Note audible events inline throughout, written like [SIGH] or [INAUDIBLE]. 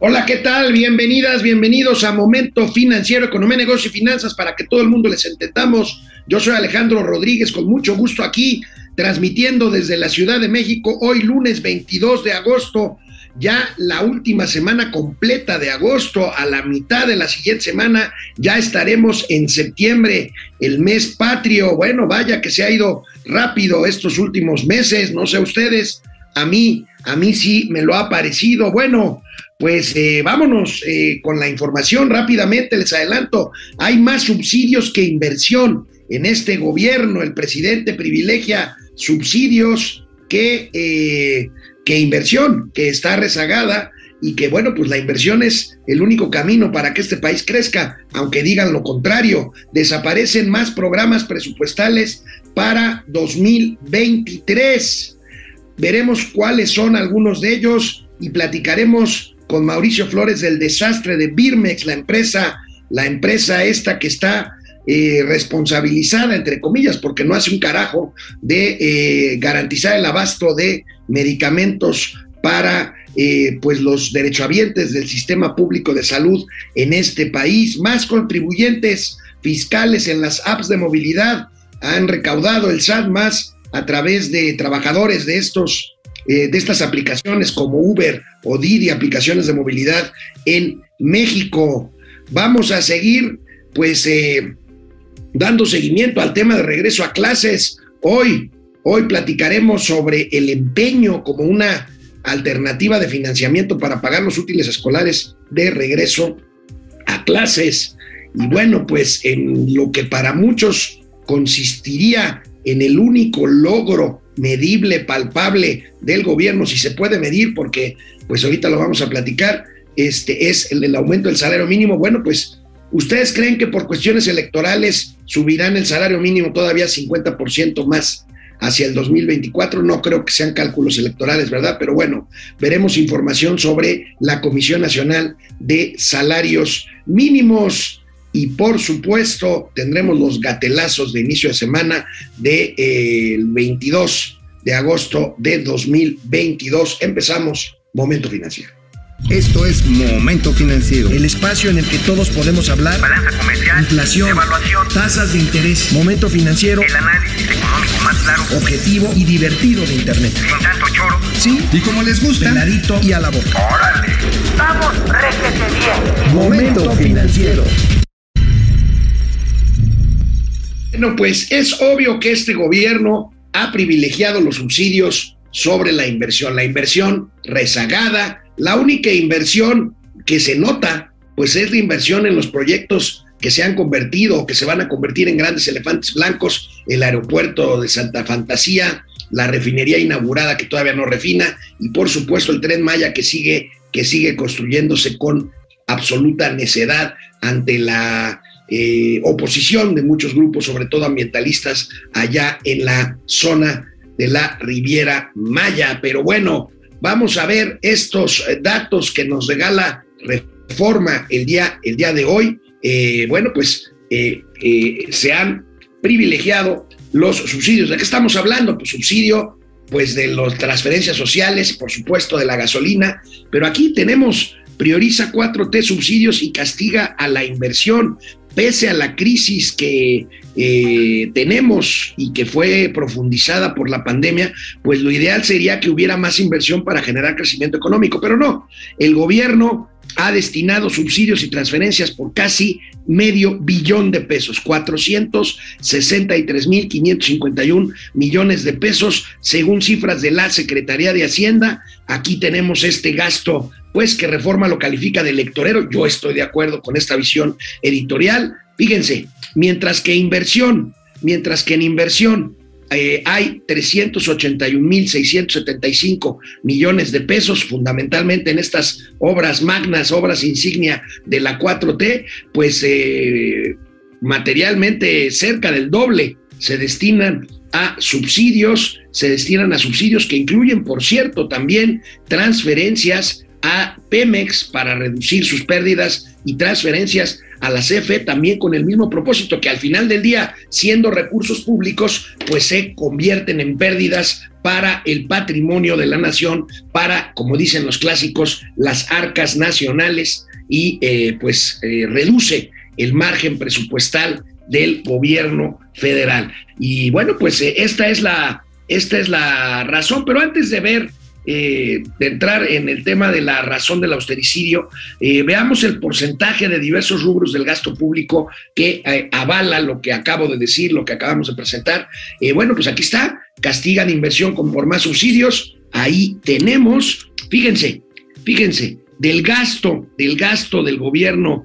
Hola, ¿qué tal? Bienvenidas, bienvenidos a Momento Financiero, Economía, Negocio y Finanzas para que todo el mundo les entendamos. Yo soy Alejandro Rodríguez, con mucho gusto aquí, transmitiendo desde la Ciudad de México, hoy lunes 22 de agosto, ya la última semana completa de agosto, a la mitad de la siguiente semana, ya estaremos en septiembre, el mes patrio. Bueno, vaya que se ha ido rápido estos últimos meses, no sé ustedes, a mí, a mí sí me lo ha parecido. Bueno, pues eh, vámonos eh, con la información rápidamente, les adelanto, hay más subsidios que inversión en este gobierno, el presidente privilegia subsidios que, eh, que inversión, que está rezagada y que bueno, pues la inversión es el único camino para que este país crezca, aunque digan lo contrario, desaparecen más programas presupuestales para 2023. Veremos cuáles son algunos de ellos y platicaremos con Mauricio Flores del desastre de Birmex, la empresa, la empresa esta que está eh, responsabilizada, entre comillas, porque no hace un carajo de eh, garantizar el abasto de medicamentos para eh, pues los derechohabientes del sistema público de salud en este país. Más contribuyentes fiscales en las apps de movilidad han recaudado el SAT más a través de trabajadores de estos de estas aplicaciones como Uber o Didi, aplicaciones de movilidad en México. Vamos a seguir, pues, eh, dando seguimiento al tema de regreso a clases. Hoy, hoy platicaremos sobre el empeño como una alternativa de financiamiento para pagar los útiles escolares de regreso a clases. Y bueno, pues en lo que para muchos consistiría en el único logro medible, palpable del gobierno, si se puede medir, porque pues ahorita lo vamos a platicar, este es el del aumento del salario mínimo. Bueno, pues ustedes creen que por cuestiones electorales subirán el salario mínimo todavía 50% más hacia el 2024. No creo que sean cálculos electorales, ¿verdad? Pero bueno, veremos información sobre la Comisión Nacional de Salarios Mínimos. Y por supuesto, tendremos los gatelazos de inicio de semana del de, eh, 22 de agosto de 2022. Empezamos Momento Financiero. Esto es Momento Financiero. El espacio en el que todos podemos hablar. Balanza comercial. Inflación. Evaluación. Tasas de interés. Momento Financiero. El análisis económico más claro. Objetivo y divertido de Internet. Sin tanto choro. Sí. Y como les gusta. Peladito y a la boca. ¡Órale! ¡Vamos, réjete bien! Momento Financiero. Bueno, pues es obvio que este gobierno ha privilegiado los subsidios sobre la inversión. La inversión rezagada, la única inversión que se nota, pues es la inversión en los proyectos que se han convertido o que se van a convertir en grandes elefantes blancos, el aeropuerto de Santa Fantasía, la refinería inaugurada que todavía no refina y por supuesto el tren Maya que sigue que sigue construyéndose con absoluta necedad ante la eh, oposición de muchos grupos, sobre todo ambientalistas, allá en la zona de la Riviera Maya. Pero bueno, vamos a ver estos eh, datos que nos regala Reforma el día, el día de hoy. Eh, bueno, pues eh, se han privilegiado los subsidios. ¿De qué estamos hablando? Pues subsidio pues de las transferencias sociales, por supuesto de la gasolina, pero aquí tenemos prioriza 4T subsidios y castiga a la inversión pese a la crisis que eh, tenemos y que fue profundizada por la pandemia, pues lo ideal sería que hubiera más inversión para generar crecimiento económico, pero no, el gobierno ha destinado subsidios y transferencias por casi medio billón de pesos, 463.551 millones de pesos, según cifras de la Secretaría de Hacienda. Aquí tenemos este gasto, pues que Reforma lo califica de electorero. Yo estoy de acuerdo con esta visión editorial. Fíjense, mientras que inversión, mientras que en inversión eh, hay 381.675 millones de pesos, fundamentalmente en estas obras magnas, obras insignia de la 4T, pues eh, materialmente cerca del doble se destinan a subsidios, se destinan a subsidios que incluyen, por cierto, también transferencias a Pemex para reducir sus pérdidas y transferencias a la CFE también con el mismo propósito, que al final del día, siendo recursos públicos, pues se convierten en pérdidas para el patrimonio de la nación, para, como dicen los clásicos, las arcas nacionales y eh, pues eh, reduce el margen presupuestal del gobierno federal. Y bueno, pues eh, esta es la esta es la razón, pero antes de ver eh, de entrar en el tema de la razón del austericidio, eh, veamos el porcentaje de diversos rubros del gasto público que eh, avala lo que acabo de decir, lo que acabamos de presentar. bueno, pues aquí está, castigan inversión con por más subsidios. Ahí tenemos, fíjense, fíjense, del gasto, del gasto del gobierno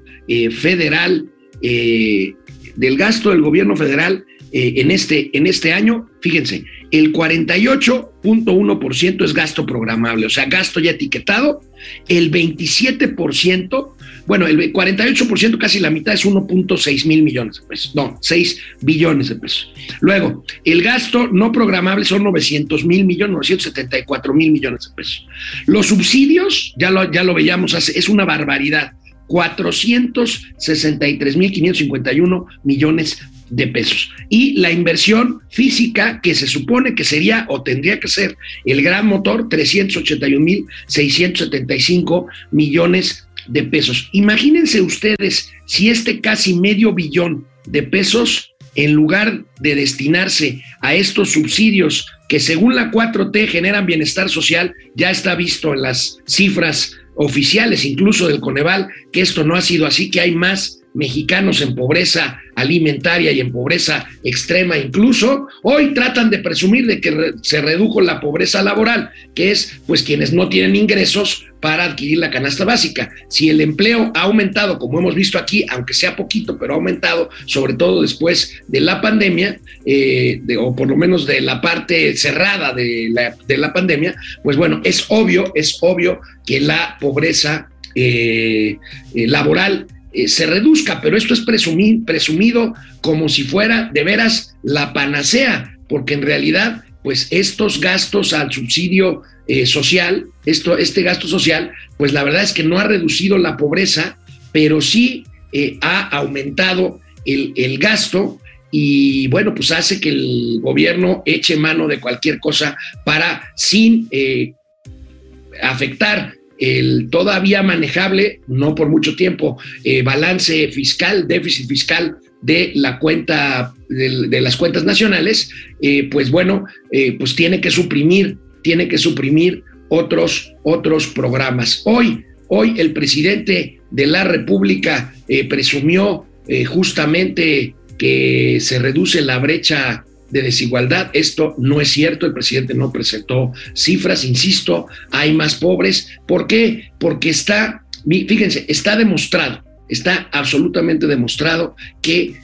federal, del gasto del gobierno federal en, este, en este año, fíjense, el 48.1% es gasto programable, o sea, gasto ya etiquetado, el 27%, bueno, el 48%, casi la mitad es 1.6 mil millones de pesos, no, 6 billones de pesos. Luego, el gasto no programable son 900 mil millones, 974 mil millones de pesos. Los subsidios, ya lo, ya lo veíamos, es una barbaridad. 463.551 millones de pesos. Y la inversión física, que se supone que sería o tendría que ser el gran motor, 381.675 millones de pesos. Imagínense ustedes si este casi medio billón de pesos, en lugar de destinarse a estos subsidios que según la 4T generan bienestar social, ya está visto en las cifras oficiales, incluso del Coneval, que esto no ha sido así, que hay más mexicanos en pobreza alimentaria y en pobreza extrema incluso, hoy tratan de presumir de que se redujo la pobreza laboral, que es pues quienes no tienen ingresos para adquirir la canasta básica. Si el empleo ha aumentado, como hemos visto aquí, aunque sea poquito, pero ha aumentado, sobre todo después de la pandemia, eh, o por lo menos de la parte cerrada de la, de la pandemia, pues bueno, es obvio, es obvio que la pobreza eh, eh, laboral eh, se reduzca, pero esto es presumido como si fuera de veras la panacea, porque en realidad, pues estos gastos al subsidio eh, social, esto, este gasto social, pues la verdad es que no ha reducido la pobreza, pero sí eh, ha aumentado el, el gasto y bueno, pues hace que el gobierno eche mano de cualquier cosa para sin afectar el todavía manejable, no por mucho tiempo, eh, balance fiscal, déficit fiscal de la cuenta, de, las cuentas nacionales, eh, pues bueno, eh, pues tiene que suprimir, tiene que suprimir otros, otros programas. Hoy, hoy el presidente de la República presumió justamente que se reduce la brecha de desigualdad. Esto no es cierto, el presidente no presentó cifras, insisto, hay más pobres. ¿Por qué? Porque está, fíjense, está demostrado, está absolutamente demostrado que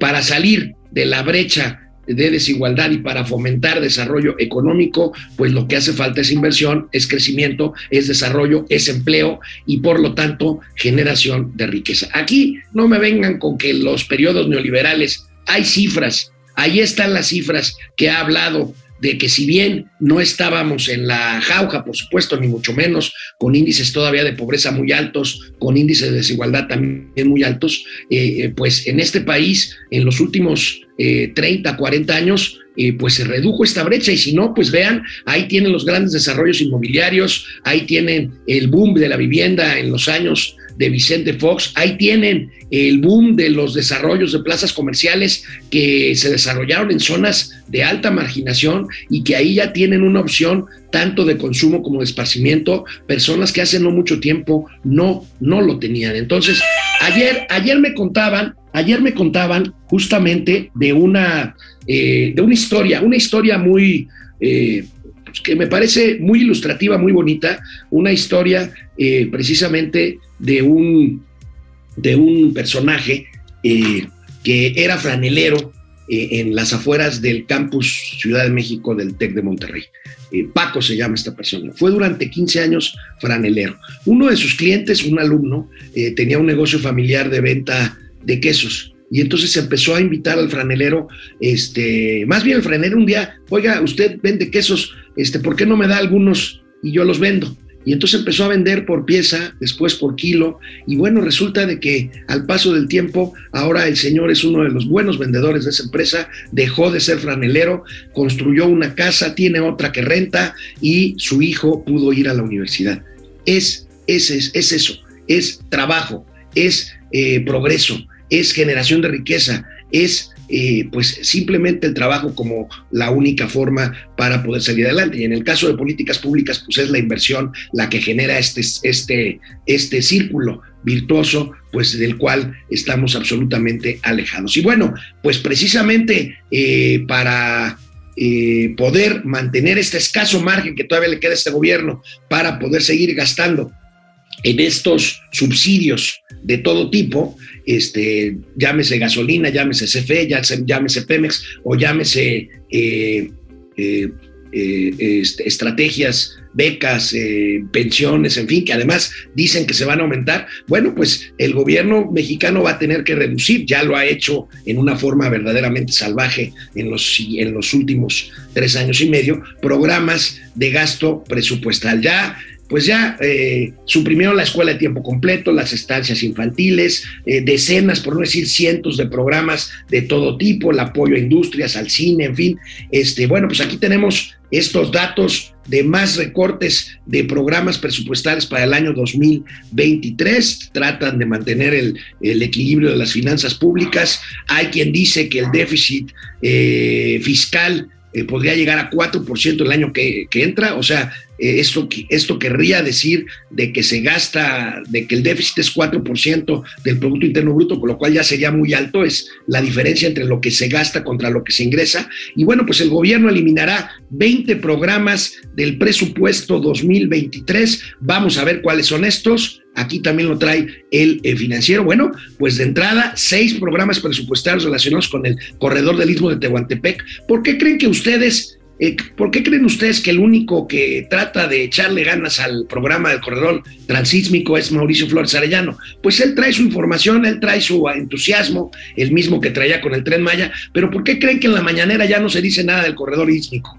para salir de la brecha de desigualdad y para fomentar desarrollo económico, pues lo que hace falta es inversión, es crecimiento, es desarrollo, es empleo y por lo tanto generación de riqueza. Aquí no me vengan con que los periodos neoliberales hay cifras, Ahí están las cifras que ha hablado de que si bien no estábamos en la jauja, por supuesto, ni mucho menos, con índices todavía de pobreza muy altos, con índices de desigualdad también muy altos, eh, eh, pues en este país, en los últimos 30, eh, 40 años, pues se redujo esta brecha. Y si no, pues vean, ahí tienen los grandes desarrollos inmobiliarios, ahí tienen el boom de la vivienda en los años de Vicente Fox. Ahí tienen el boom de los desarrollos de plazas comerciales que se desarrollaron en zonas de alta marginación y que ahí ya tienen una opción tanto de consumo como de esparcimiento, personas que hace no mucho tiempo no, no lo tenían. Entonces, ayer, ayer me contaban, ayer me contaban justamente de una, eh, de una historia, una historia muy, eh, que me parece muy ilustrativa, muy bonita, una historia eh, precisamente de un, de un personaje eh, que era franelero eh, en las afueras del campus Ciudad de México del TEC de Monterrey. Paco se llama esta persona. Fue durante 15 años franelero. Uno de sus clientes, un alumno, tenía un negocio familiar de venta de quesos y entonces se empezó a invitar al franelero, este, más bien el franelero un día, oiga, usted vende quesos, este, ¿por qué no me da algunos y yo los vendo? y entonces empezó a vender por pieza, después por kilo, y bueno, resulta de que al paso del tiempo, ahora el señor es uno de los buenos vendedores de esa empresa, dejó de ser franelero, construyó una casa, tiene otra que renta y su hijo pudo ir a la universidad. Es, es, es, es eso, es trabajo, es eh, progreso, es generación de riqueza, es pues simplemente el trabajo como la única forma para poder salir adelante. Y en el caso de políticas públicas, pues es la inversión la que genera este, este, este círculo virtuoso, pues del cual estamos absolutamente alejados. Y bueno, pues precisamente eh, para eh, poder mantener este escaso margen que todavía le queda a este gobierno para poder seguir gastando en estos subsidios de todo tipo, este, llámese gasolina, llámese CFE, llámese Pemex o llámese eh, eh, eh, este, estrategias, becas, pensiones, en fin, que además dicen que se van a aumentar, bueno, pues el gobierno mexicano va a tener que reducir, ya lo ha hecho en una forma verdaderamente salvaje en los, en los últimos tres años y medio, programas de gasto presupuestal. Ya pues ya eh, suprimieron la escuela de tiempo completo, las estancias infantiles, eh, decenas, por no decir cientos de programas de todo tipo, el apoyo a industrias, al cine, en fin. Este, bueno, pues aquí tenemos estos datos de más recortes de programas presupuestales para el año 2023. Tratan de mantener el, equilibrio de las finanzas públicas. Hay quien dice que el déficit eh, fiscal podría llegar a 4% el año que, entra. O sea, esto, esto querría decir de que se gasta, de que el déficit es 4% del Producto Interno Bruto, con lo cual ya sería muy alto, es la diferencia entre lo que se gasta contra lo que se ingresa. Y bueno, pues el gobierno eliminará 20 programas del presupuesto 2023. Vamos a ver cuáles son estos. Aquí también lo trae el eh, financiero. Bueno, pues de entrada, seis programas presupuestarios relacionados con el corredor del Istmo de Tehuantepec. ¿Por qué creen que ustedes, eh, por qué creen ustedes que el único que trata de echarle ganas al programa del corredor transísmico es Mauricio Flores Arellano? Pues él trae su información, él trae su entusiasmo, el mismo que traía con el tren Maya, pero ¿por qué creen que en la mañanera ya no se dice nada del corredor ísmico?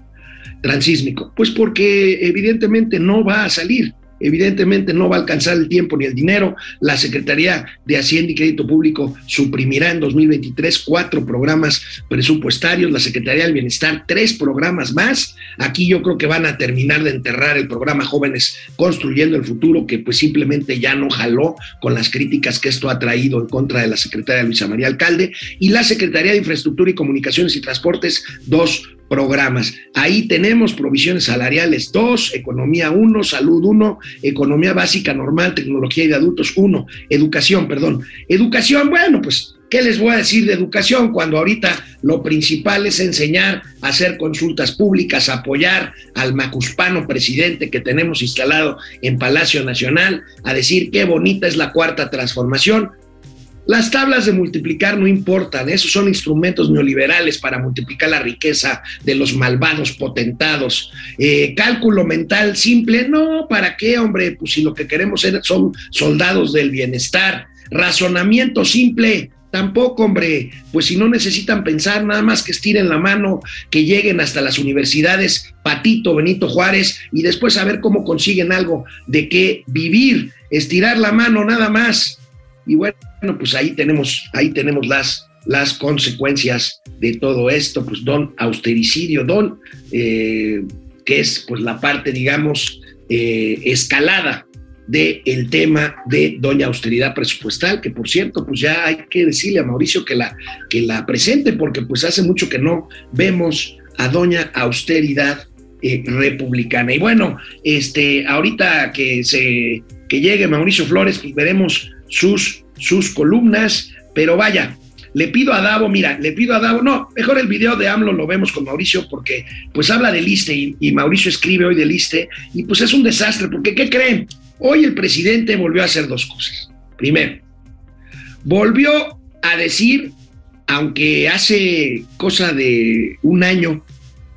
transísmico? Pues porque evidentemente no va a salir evidentemente no va a alcanzar el tiempo ni el dinero. La Secretaría de Hacienda y Crédito Público suprimirá en 2023 cuatro programas presupuestarios, la Secretaría del Bienestar tres programas más. Aquí yo creo que van a terminar de enterrar el programa Jóvenes Construyendo el Futuro, que pues simplemente ya no jaló con las críticas que esto ha traído en contra de la Secretaría Luisa María Alcalde. Y la Secretaría de Infraestructura y Comunicaciones y Transportes, dos programas. Ahí tenemos provisiones salariales dos, economía uno, salud uno, economía básica normal, tecnología y de adultos uno, educación, perdón. Educación, bueno, pues, ¿qué les voy a decir de educación cuando ahorita lo principal es enseñar hacer consultas públicas, apoyar al macuspano presidente que tenemos instalado en Palacio Nacional, a decir qué bonita es la cuarta transformación? Las tablas de multiplicar no importan, esos son instrumentos neoliberales para multiplicar la riqueza de los malvados potentados. Eh, cálculo mental simple, no, ¿para qué, hombre? Pues si lo que queremos son soldados del bienestar. Razonamiento simple, Tampoco, hombre, pues si no necesitan pensar, nada más que estiren la mano, que lleguen hasta las universidades Patito, Benito Juárez y después a ver cómo consiguen algo de qué vivir, estirar la mano nada más. Y bueno, pues ahí tenemos, ahí tenemos las, las consecuencias de todo esto, pues don austericidio, don, eh, que es pues la parte, digamos, eh, escalada del el tema de doña austeridad presupuestal, que por cierto, pues ya hay que decirle a Mauricio que la, que la presente, porque pues hace mucho que no vemos a doña austeridad eh, republicana. Y bueno, este, ahorita que se que llegue Mauricio Flores, pues veremos sus, sus columnas, pero vaya, le pido a Davo, mira, le pido a Davo, no, mejor el video de AMLO lo vemos con Mauricio porque pues habla del ISTE y, Mauricio escribe hoy del ISTE y pues es un desastre porque ¿qué creen? Hoy el presidente volvió a hacer dos cosas. Primero, volvió a decir, aunque hace cosa de un año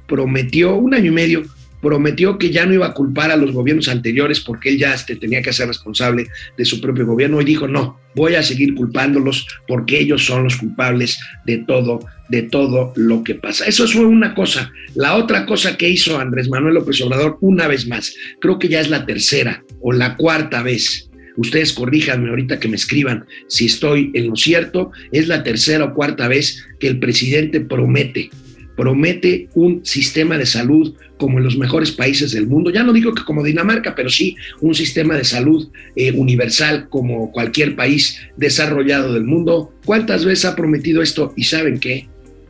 prometió, un año y medio, prometió que ya no iba a culpar a los gobiernos anteriores porque él ya este, tenía que ser responsable de su propio gobierno y dijo, no, voy a seguir culpándolos porque ellos son los culpables de todo, de todo lo que pasa. Eso fue una cosa. La otra cosa que hizo Andrés Manuel López Obrador una vez más, creo que ya es la tercera o la cuarta vez. Ustedes corríjanme ahorita que me escriban si estoy en lo cierto. Es la tercera o cuarta vez que el presidente promete promete un sistema de salud como en los mejores países del mundo. Ya no digo que como Dinamarca, pero sí un sistema de salud eh, universal como cualquier país desarrollado del mundo. ¿Cuántas veces ha prometido esto? Y saben que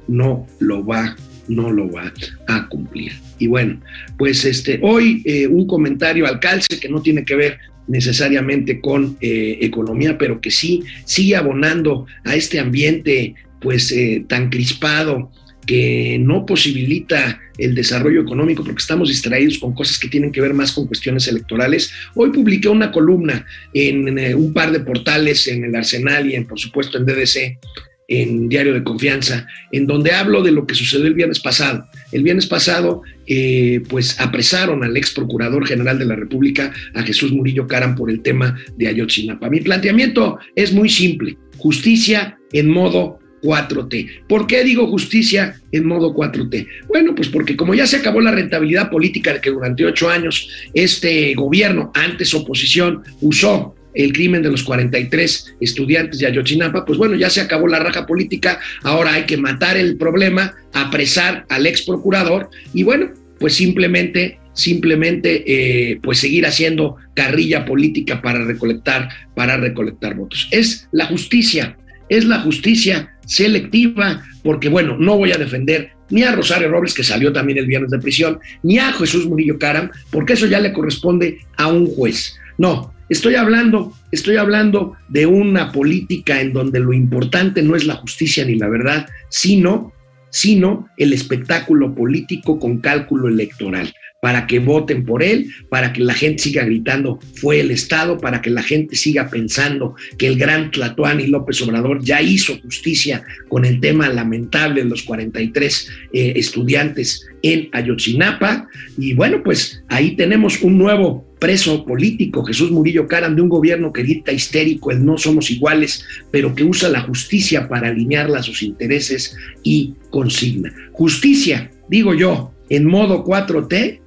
no lo va, no lo va a cumplir. Y bueno, pues este, hoy eh, un comentario al calce que no tiene que ver necesariamente con eh, economía, pero que sí sigue abonando a este ambiente pues tan crispado que no posibilita el desarrollo económico porque estamos distraídos con cosas que tienen que ver más con cuestiones electorales. Hoy publiqué una columna en, eh, un par de portales, en el Arsenal y en, por supuesto en DDC, en Diario de Confianza, en donde hablo de lo que sucedió el viernes pasado. El viernes pasado, eh, pues apresaron al ex procurador general de la República, a Jesús Murillo Caram, por el tema de Ayotzinapa. Mi planteamiento es muy simple, justicia en modo 4T. ¿Por qué digo justicia en modo 4T? Bueno, pues porque como ya se acabó la rentabilidad política de que durante ocho años este gobierno, antes oposición, usó el crimen de los 43 estudiantes de Ayotzinapa, pues bueno, ya se acabó la raja política, ahora hay que matar el problema, apresar al ex procurador y bueno, pues simplemente simplemente eh, pues seguir haciendo carrilla política para recolectar para recolectar votos. Es la justicia, es la justicia selectiva, porque bueno, no voy a defender ni a Rosario Robles, que salió también el viernes de prisión, ni a Jesús Murillo Caram, porque eso ya le corresponde a un juez. No, estoy hablando, estoy hablando de una política en donde lo importante no es la justicia ni la verdad, sino, sino el espectáculo político con cálculo electoral para que voten por él, para que la gente siga gritando fue el Estado, para que la gente siga pensando que el gran Tlatuani López Obrador ya hizo justicia con el tema lamentable de los 43 eh, estudiantes en Ayotzinapa. Y bueno, pues ahí tenemos un nuevo preso político, Jesús Murillo Caram, de un gobierno que grita histérico, el no somos iguales, pero que usa la justicia para alinearla a sus intereses y consigna. Justicia, digo yo, en modo 4T,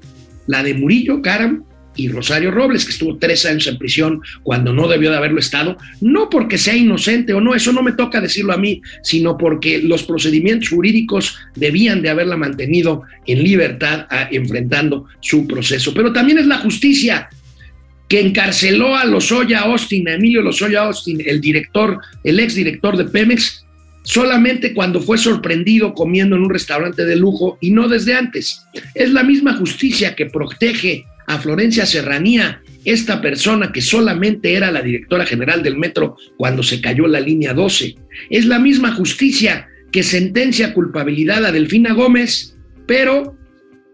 la de Murillo Caram y Rosario Robles, que estuvo tres años en prisión cuando no debió de haberlo estado, no porque sea inocente o no, eso no me toca decirlo a mí, sino porque los procedimientos jurídicos debían de haberla mantenido en libertad enfrentando su proceso. Pero también es la justicia que encarceló a Lozoya Austin, a Emilio Lozoya Austin, el director, el exdirector de Pemex, solamente cuando fue sorprendido comiendo en un restaurante de lujo y no desde antes. Es la misma justicia que protege a Florencia Serranía, esta persona que solamente era la directora general del metro cuando se cayó la línea 12. Es la misma justicia que sentencia culpabilidad a Delfina Gómez, pero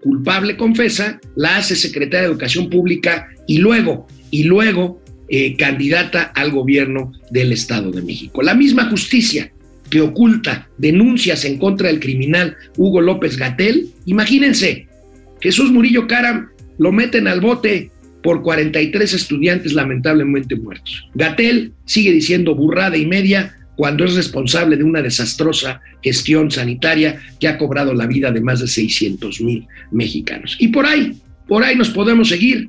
culpable confesa, la hace secretaria de Educación Pública y luego, y luego eh, candidata al gobierno del Estado de México. La misma justicia que oculta denuncias en contra del criminal Hugo López Gatel, imagínense, Jesús Murillo Caram lo meten al bote por 43 estudiantes lamentablemente muertos. Gatel sigue diciendo burrada y media cuando es responsable de una desastrosa gestión sanitaria que ha cobrado la vida de más de 600 mil mexicanos. Y por ahí, por ahí nos podemos seguir.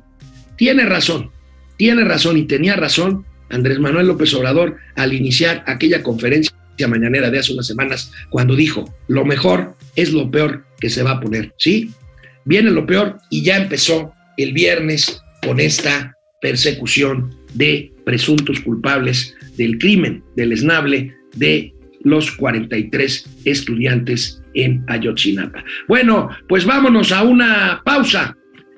Tiene razón, tiene razón y tenía razón Andrés Manuel López Obrador al iniciar aquella conferencia mañanera de hace unas semanas cuando dijo, lo mejor es lo peor que se va a poner, ¿sí? Viene lo peor y ya empezó el viernes con esta persecución de presuntos culpables del crimen del esnable de los 43 estudiantes en Ayotzinapa. Bueno, pues vámonos a una pausa.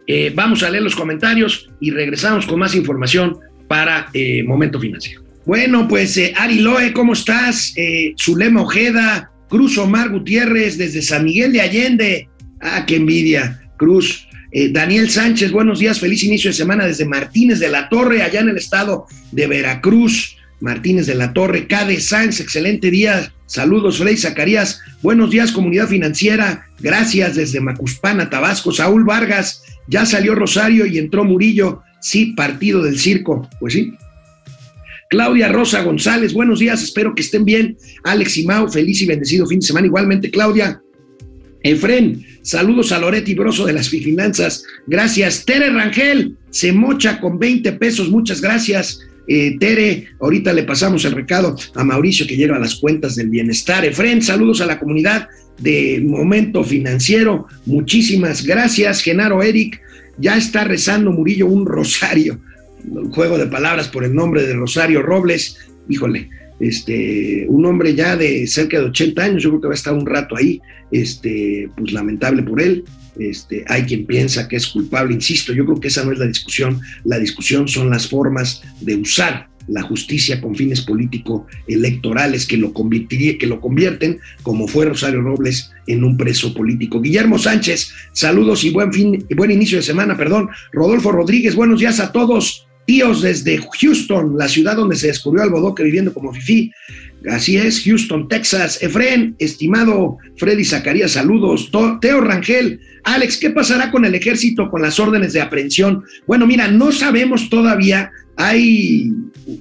Eh, vamos a leer los comentarios y regresamos con más información para eh, Momento Financiero. Bueno, pues eh, Ari Loe, ¿cómo estás? Eh, Zulema Ojeda, Cruz Omar Gutiérrez desde San Miguel de Allende. Ah, qué envidia, Cruz. Eh, Daniel Sánchez, buenos días, feliz inicio de semana desde Martínez de la Torre, allá en el estado de Veracruz. Martínez de la Torre, Cade Sánchez, excelente día. Saludos, Frey Zacarías. Buenos días, comunidad financiera. Gracias desde Macuspana, Tabasco. Saúl Vargas, Ya salió Rosario y entró Murillo. Sí, partido del circo. Pues sí. Claudia Rosa González, buenos días, espero que estén bien. Alex y Mau, feliz y bendecido fin de semana. Igualmente, Claudia. Efren, saludos a Loretti Broso de las finanzas. Gracias. Tere Rangel, se mocha con 20 pesos. Muchas gracias. Eh, Tere, ahorita le pasamos el recado a Mauricio que lleva las cuentas del bienestar. Efren, saludos a la comunidad de Momento Financiero. Muchísimas gracias. Genaro Eric, ya está rezando Murillo un rosario. Juego de palabras por el nombre de Rosario Robles. Híjole, este, un hombre ya de cerca de 80 años, yo creo que va a estar un rato ahí, este, pues lamentable por él. Este, hay quien piensa que es culpable, insisto, yo creo que esa no es la discusión, la discusión son las formas de usar la justicia con fines político-electorales que lo, que lo convierten, como fue Rosario Robles, en un preso político. Guillermo Sánchez, saludos y buen fin, buen inicio de semana, perdón. Rodolfo Rodríguez, buenos días a todos. Tíos desde Houston, la ciudad donde se descubrió al bodoque viviendo como Fifi. Así es, Houston, Texas. Efren, estimado Freddy Zacarías, saludos. Teo Rangel, Alex, ¿qué pasará con el ejército con las órdenes de aprehensión? Bueno, mira, no sabemos todavía. Hay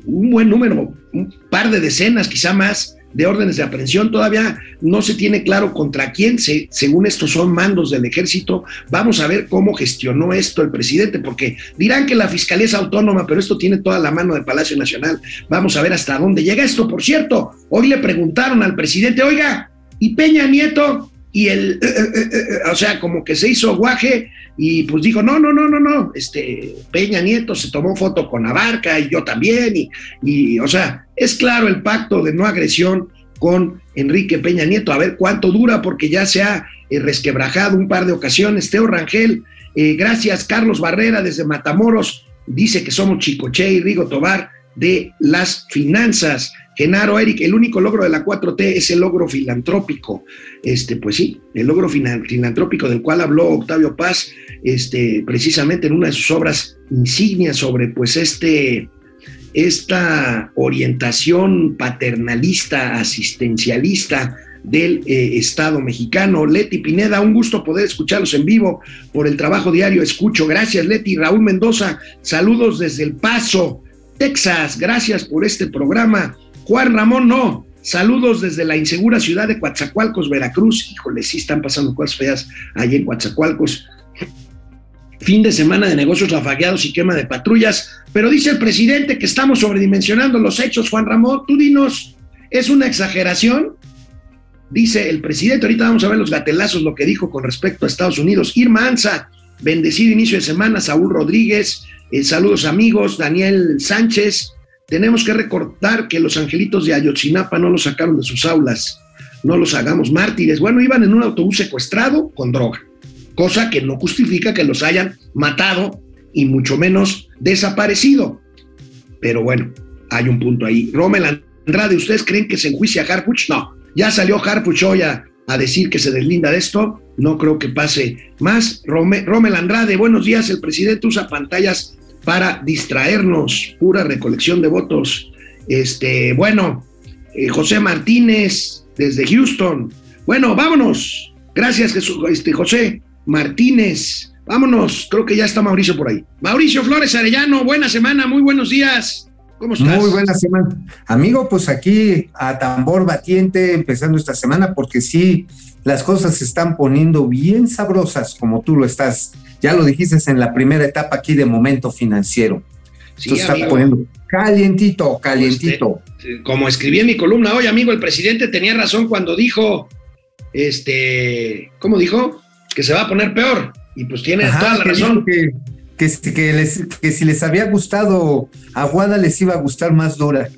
un buen número, un par de decenas, quizá más, de órdenes de aprehensión. Todavía no se tiene claro contra quién, se, según estos son mandos del ejército. Vamos a ver cómo gestionó esto el presidente, porque dirán que la fiscalía es autónoma, pero esto tiene toda la mano del Palacio Nacional. Vamos a ver hasta dónde llega esto. Por cierto, hoy le preguntaron al presidente, oiga, ¿y Peña Nieto? Y el, eh, eh, eh, o sea, como que se hizo guaje y pues dijo, no, no, no, no, no, este, Peña Nieto se tomó foto con Abarca y yo también, y, y o sea, es claro el pacto de no agresión con Enrique Peña Nieto, a ver cuánto dura, porque ya se ha resquebrajado un par de ocasiones. Teo Rangel, gracias, Carlos Barrera desde Matamoros, dice que somos Chicoche y Rigo Tobar de las finanzas. Genaro, Eric, el único logro de la 4T es el logro filantrópico. Este, pues sí, el logro filantrópico del cual habló Octavio Paz, este, precisamente en una de sus obras insignias sobre pues este, esta orientación paternalista, asistencialista del eh, Estado mexicano. Leti Pineda, un gusto poder escucharlos en vivo por el trabajo diario. Escucho. Gracias, Leti. Raúl Mendoza, saludos desde El Paso, Texas. Gracias por este programa. Juan Ramón, no. Saludos desde la insegura ciudad de Coatzacoalcos, Veracruz. Híjole, sí están pasando cosas feas allí en Coatzacoalcos. Fin de semana de negocios rafagueados y quema de patrullas. Pero dice el presidente que estamos sobredimensionando los hechos. Juan Ramón, tú dinos, ¿es una exageración? Dice el presidente, ahorita vamos a ver los gatelazos, lo que dijo con respecto a Estados Unidos. Irma Anza, bendecido inicio de semana. Saúl Rodríguez, eh, saludos amigos. Daniel Sánchez, tenemos que recordar que los angelitos de Ayotzinapa no los sacaron de sus aulas, no los hagamos mártires. Bueno, iban en un autobús secuestrado con droga, cosa que no justifica que los hayan matado y mucho menos desaparecido. Pero bueno, hay un punto ahí. Rommel Andrade, ¿ustedes creen que se enjuicia a Harpuch? No, ya salió Harpuch hoy a, decir que se deslinda de esto. No creo que pase más. Rommel Andrade, buenos días. El presidente usa pantallas para distraernos, pura recolección de votos. Este, bueno, eh, José Martínez desde Houston. Bueno, vámonos. Gracias, Jesús, este, José Martínez. Vámonos, creo que ya está Mauricio por ahí. Mauricio Flores Arellano, buena semana, muy buenos días. ¿Cómo estás? Muy buena semana. Amigo, pues aquí a tambor batiente empezando esta semana porque sí, las cosas se están poniendo bien sabrosas como tú lo estás ya lo dijiste en la primera etapa aquí de momento financiero. Sí, está poniendo calientito, calientito. Este, como escribí en mi columna hoy, amigo, el presidente tenía razón cuando dijo, este, ¿cómo dijo? Que se va a poner peor. Y pues tiene toda la razón. Que, que, si les había gustado Aguada, les iba a gustar más dura.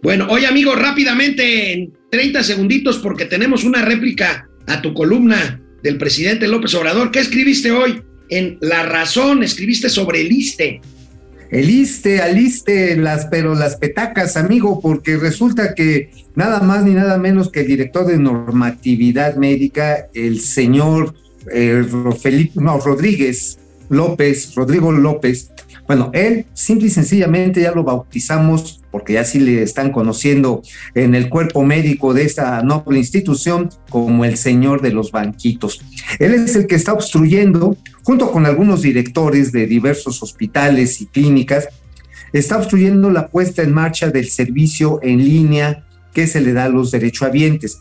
Bueno, oye, amigo, rápidamente, en 30 segunditos, porque tenemos una réplica a tu columna del presidente López Obrador. ¿Qué escribiste hoy? En La Razón, escribiste sobre el ISTE. El ISTE, aliste las, pero las petacas, amigo, porque resulta que nada más ni nada menos que el director de normatividad médica, el señor eh, Felipe, no, Rodríguez López, Rodrigo López, Bueno, él simple y sencillamente ya lo bautizamos, porque ya sí le están conociendo en el cuerpo médico de esta noble institución como el señor de los banquitos. Él es el que está obstruyendo, junto con algunos directores de diversos hospitales y clínicas, está obstruyendo la puesta en marcha del servicio en línea que se le da a los derechohabientes.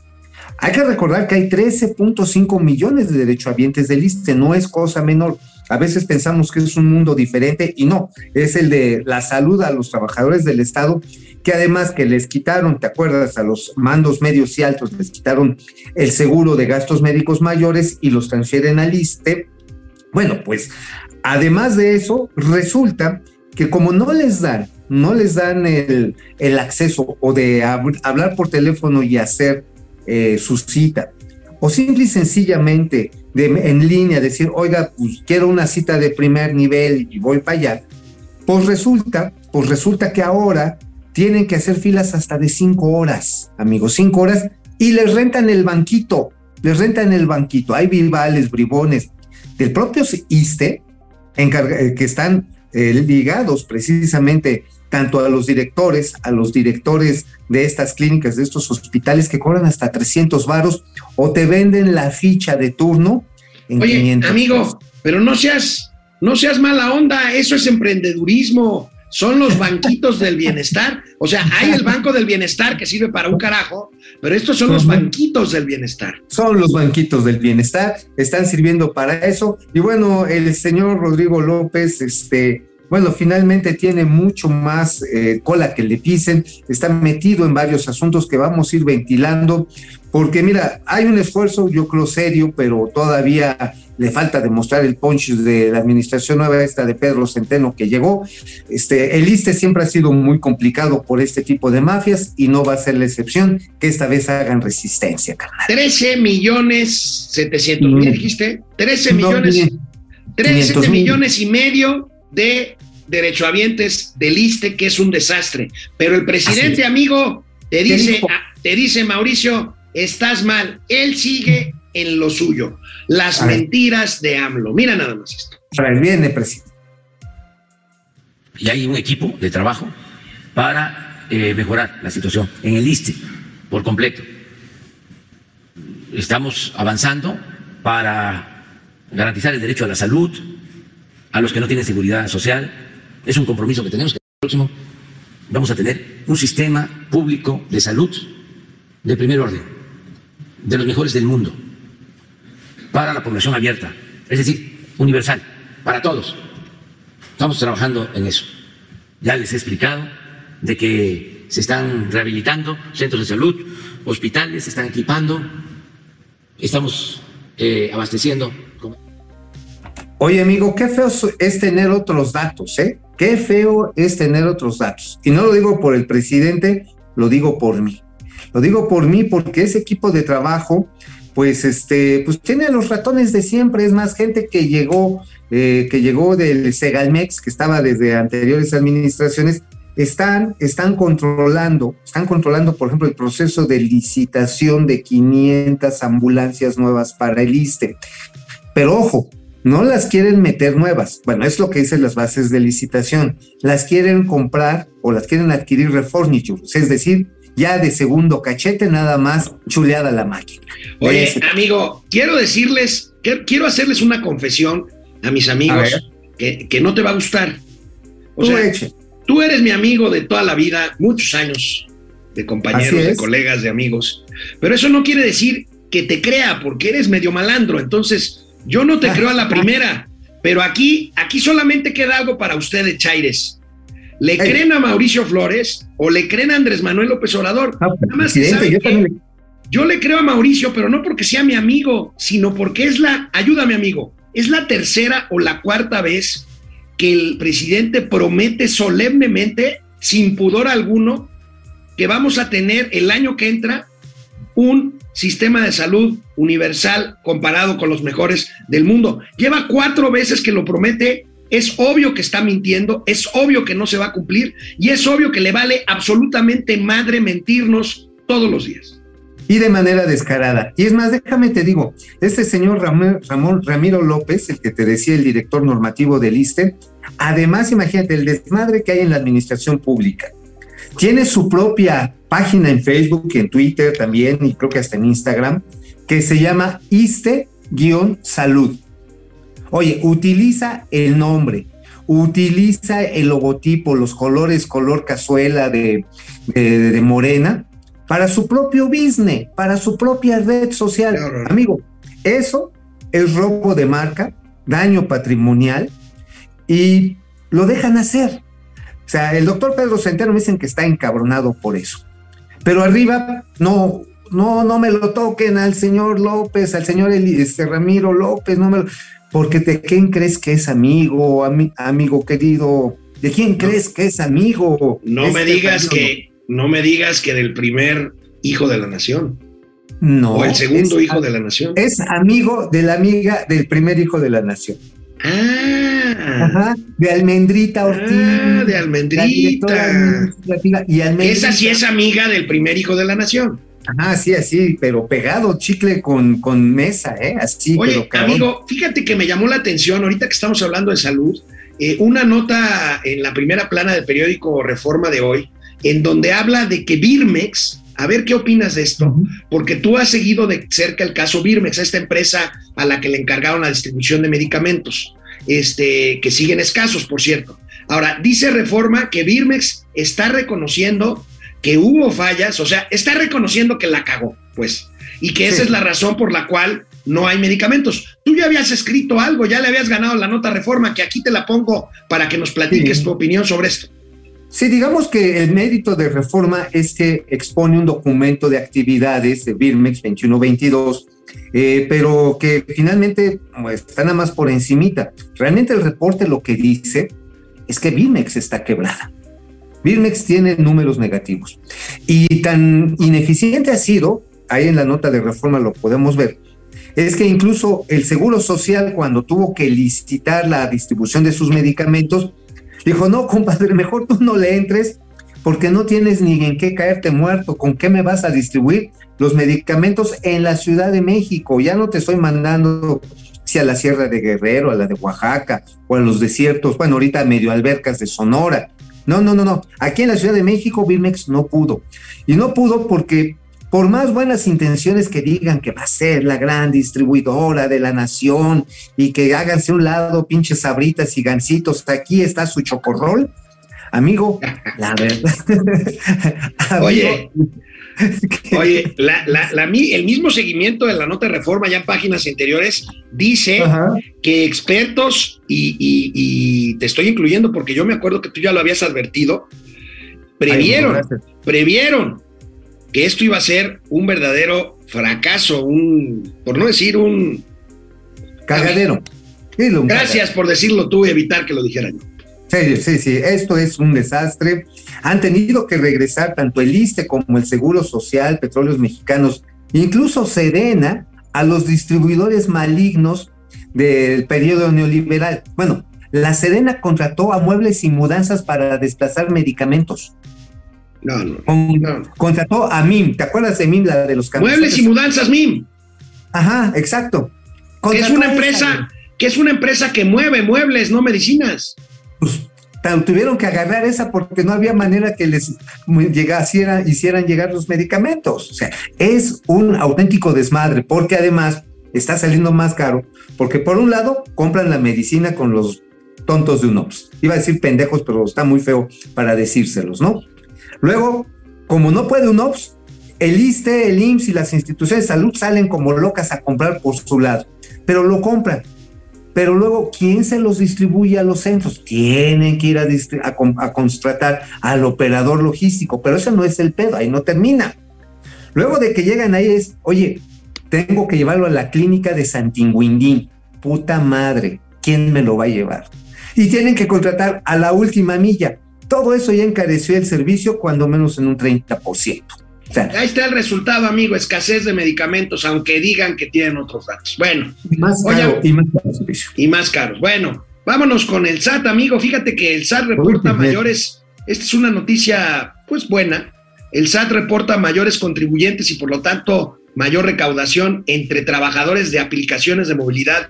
Hay que recordar que hay 13.5 millones de derechohabientes del ISTE, no es cosa menor. A veces pensamos que es un mundo diferente y no, es el de la salud a los trabajadores del Estado, que además que les quitaron, ¿te acuerdas? A los mandos medios y altos les quitaron el seguro de gastos médicos mayores y los transfieren al ISTE. Bueno, pues además de eso, resulta que como no les dan, no les dan el, acceso o de hablar por teléfono y hacer eh, su cita, o simple y sencillamente en línea decir, oiga, pues quiero una cita de primer nivel y voy para allá, pues resulta, pues resulta que ahora tienen que hacer filas hasta de cinco horas, amigos, cinco horas, y les rentan el banquito, les rentan el banquito. Hay bilbales, bribones del propio ISTE eh, que están eh, ligados precisamente tanto a los directores, a los directores de estas clínicas, de estos hospitales que cobran hasta 300 varos o te venden la ficha de turno en Oye, amigo, pero no seas, no seas mala onda, eso es emprendedurismo. Son los [LAUGHS] banquitos del bienestar. O sea, hay el banco del bienestar que sirve para un carajo, pero estos son los banquitos del bienestar. Son los banquitos del bienestar, están sirviendo para eso. Y bueno, el señor Rodrigo López, este, bueno, finalmente tiene mucho más eh, cola que le pisen, está metido en varios asuntos que vamos a ir ventilando, porque mira, hay un esfuerzo, yo creo, serio, pero todavía le falta demostrar el punch de la administración nueva esta de Pedro Centeno que llegó. Este, el ISTE siempre ha sido muy complicado por este tipo de mafias y no va a ser la excepción que esta vez hagan resistencia, carnal. 13 millones 700 mil, dijiste. 13 millones. 13 millones y medio de derechohabientes del ISTE, que es un desastre. Pero el presidente, amigo, te dice, te dice, Mauricio, estás mal. Él sigue en lo suyo. Las mentiras de AMLO. Mira nada más esto. Viene, presidente. Y hay un equipo de trabajo para eh, mejorar la situación en el ISTE por completo. Estamos avanzando para garantizar el derecho a la salud, a los que no tienen seguridad social. Es un compromiso que tenemos que el próximo vamos a tener un sistema público de salud de primer orden, de los mejores del mundo, para la población abierta, es decir, universal, para todos. Estamos trabajando en eso. Ya les he explicado de que se están rehabilitando centros de salud, hospitales, se están equipando, estamos eh, abasteciendo Oye, amigo, qué feo es tener otros datos, ¿eh? Qué feo es tener otros datos. Y no lo digo por el presidente, lo digo por mí. Lo digo por mí porque ese equipo de trabajo, pues, este, pues tiene los ratones de siempre. Es más gente que llegó, eh, que llegó del Segalmex, que estaba desde anteriores administraciones, están, están controlando, están controlando, por ejemplo, el proceso de licitación de 500 ambulancias nuevas para el ISTE. Pero ojo, no las quieren meter nuevas. Bueno, es lo que dicen las bases de licitación. Las quieren comprar o las quieren adquirir refurnitures, es decir, ya de segundo cachete, nada más chuleada la máquina. Oye, amigo, quiero decirles, quiero hacerles una confesión a mis amigos que, no te va a gustar. O tú, sea, tú eres mi amigo de toda la vida, muchos años de compañeros, de colegas, de amigos. Pero eso no quiere decir que te crea, porque eres medio malandro. Entonces, yo no te creo a la [LAUGHS] primera, pero aquí, aquí solamente queda algo para ustedes, Chaires. ¿Le creen a Mauricio Flores o le creen a Andrés Manuel López Obrador? Nada más yo, yo le creo a Mauricio, pero no porque sea mi amigo, sino porque es la, ayúdame amigo, es la tercera o la cuarta vez que el presidente promete solemnemente, sin pudor alguno, que vamos a tener el año que entra un sistema de salud universal comparado con los mejores del mundo. Lleva cuatro veces que lo promete, es obvio que está mintiendo, es obvio que no se va a cumplir y es obvio que le vale absolutamente madre mentirnos todos los días. Y de manera descarada. Y es más, déjame te digo, este señor Ramón, Ramiro López, el que te decía el director normativo del ISTE, Además, imagínate el desmadre que hay en la administración pública. Tiene su propia página en Facebook, en Twitter también, y creo que hasta en Instagram, que se llama ISTE-Salud. Oye, utiliza el nombre, utiliza el logotipo, los colores color cazuela de, de, Morena para su propio business, para su propia red social. Amigo, eso es robo de marca, daño patrimonial y lo dejan hacer. O sea, el doctor Pedro Centeno me dicen que está encabronado por eso. Pero arriba, no, no, no me lo toquen al señor López, al señor este, Ramiro López, no me lo porque de quién crees que es amigo, amigo querido, de quién crees que es amigo. No me este digas que, no me digas que del primer hijo de la nación. No. O el segundo hijo de la nación. Es amigo de la amiga del primer hijo de la nación. Ah. Ajá, de Almendrita Ortiz. Ah, de Almendrita. y Almendrita. Esa sí es amiga del primer hijo de la nación. Ah, sí, así, pero pegado, chicle con, con mesa, ¿eh? Así, Oye, amigo, fíjate que me llamó la atención, ahorita que estamos hablando de salud, eh, una nota en la primera plana del periódico Reforma de hoy, en donde habla de que Birmex, a ver qué opinas de esto, porque tú has seguido de cerca el caso Birmex, esta empresa a la que le encargaron la distribución de medicamentos, este, que siguen escasos, por cierto. Ahora, dice Reforma que Birmex está reconociendo que hubo fallas, o sea, está reconociendo que la cagó, pues, y que esa es la razón por la cual no hay medicamentos. Tú ya habías escrito algo, ya le habías ganado la nota reforma, que aquí te la pongo para que nos platiques tu opinión sobre esto. Sí, digamos que el mérito de reforma es que expone un documento de actividades de Birmex 2122, eh, pero que finalmente pues, está nada más por encimita. Realmente el reporte lo que dice es que Birmex está quebrada. Birmex tiene números negativos. Y tan ineficiente ha sido, ahí en la nota de reforma lo podemos ver, es que incluso el Seguro Social, cuando tuvo que licitar la distribución de sus medicamentos, dijo, no, compadre, mejor tú no le entres porque no tienes ni en qué caerte muerto, con qué me vas a distribuir los medicamentos en la Ciudad de México. Ya no te estoy mandando si a la Sierra de Guerrero, a la de Oaxaca o a los desiertos, bueno, ahorita medio albercas de Sonora. No, no, no, no. Aquí en la Ciudad de México, Birmex no pudo. Y no pudo porque por más buenas intenciones que digan que va a ser la gran distribuidora de la nación y que háganse un lado pinches sabritas y gancitos, aquí está su chocorrol. Amigo, la verdad. [LAUGHS] Oye, [LAUGHS] Oye, el mismo seguimiento de la nota de reforma ya en páginas anteriores dice que expertos, y, te estoy incluyendo porque yo me acuerdo que tú ya lo habías advertido, previeron, previeron que esto iba a ser un verdadero fracaso, un, por no decir un... Cagadero. Gracias por decirlo tú y evitar que lo dijera yo. Sí, sí, sí, esto es un desastre. Han tenido que regresar tanto el ISTE como el Seguro Social, Petróleos Mexicanos, incluso Serena, a los distribuidores malignos del periodo neoliberal. Bueno, la Serena contrató a Muebles y Mudanzas para desplazar medicamentos. No, no, Contrató a MIM. ¿Te acuerdas de MIM, la de los Muebles y Mudanzas MIM. Ajá, exacto. es una empresa, que es una empresa que mueve muebles, no medicinas pues tuvieron que agarrar esa porque no había manera que les llegara, hicieran llegar los medicamentos. O sea, es un auténtico desmadre porque además está saliendo más caro porque por un lado compran la medicina con los tontos de UNOPS. Iba a decir pendejos, pero está muy feo para decírselos, ¿no? Luego, como no puede UNOPS, el ISTE, el IMSS y las instituciones de salud salen como locas a comprar por su lado, pero lo compran pero luego, ¿quién se los distribuye a los centros? Tienen que ir a, a, contratar al operador logístico, pero eso no es el pedo, ahí no termina. Luego de que llegan ahí es, oye, tengo que llevarlo a la clínica de Santinguindín. Puta madre, ¿quién me lo va a llevar? Y tienen que contratar a la última milla. Todo eso ya encareció el servicio, cuando menos en un 30%. Ahí está el resultado, amigo, escasez de medicamentos, aunque digan que tienen otros datos. Bueno, y más caro, y más caro Y más caros. Bueno, vámonos con el SAT, amigo. Fíjate que el SAT reporta mayores, esta es una noticia, pues buena. El SAT reporta mayores contribuyentes y por lo tanto mayor recaudación entre trabajadores de aplicaciones de movilidad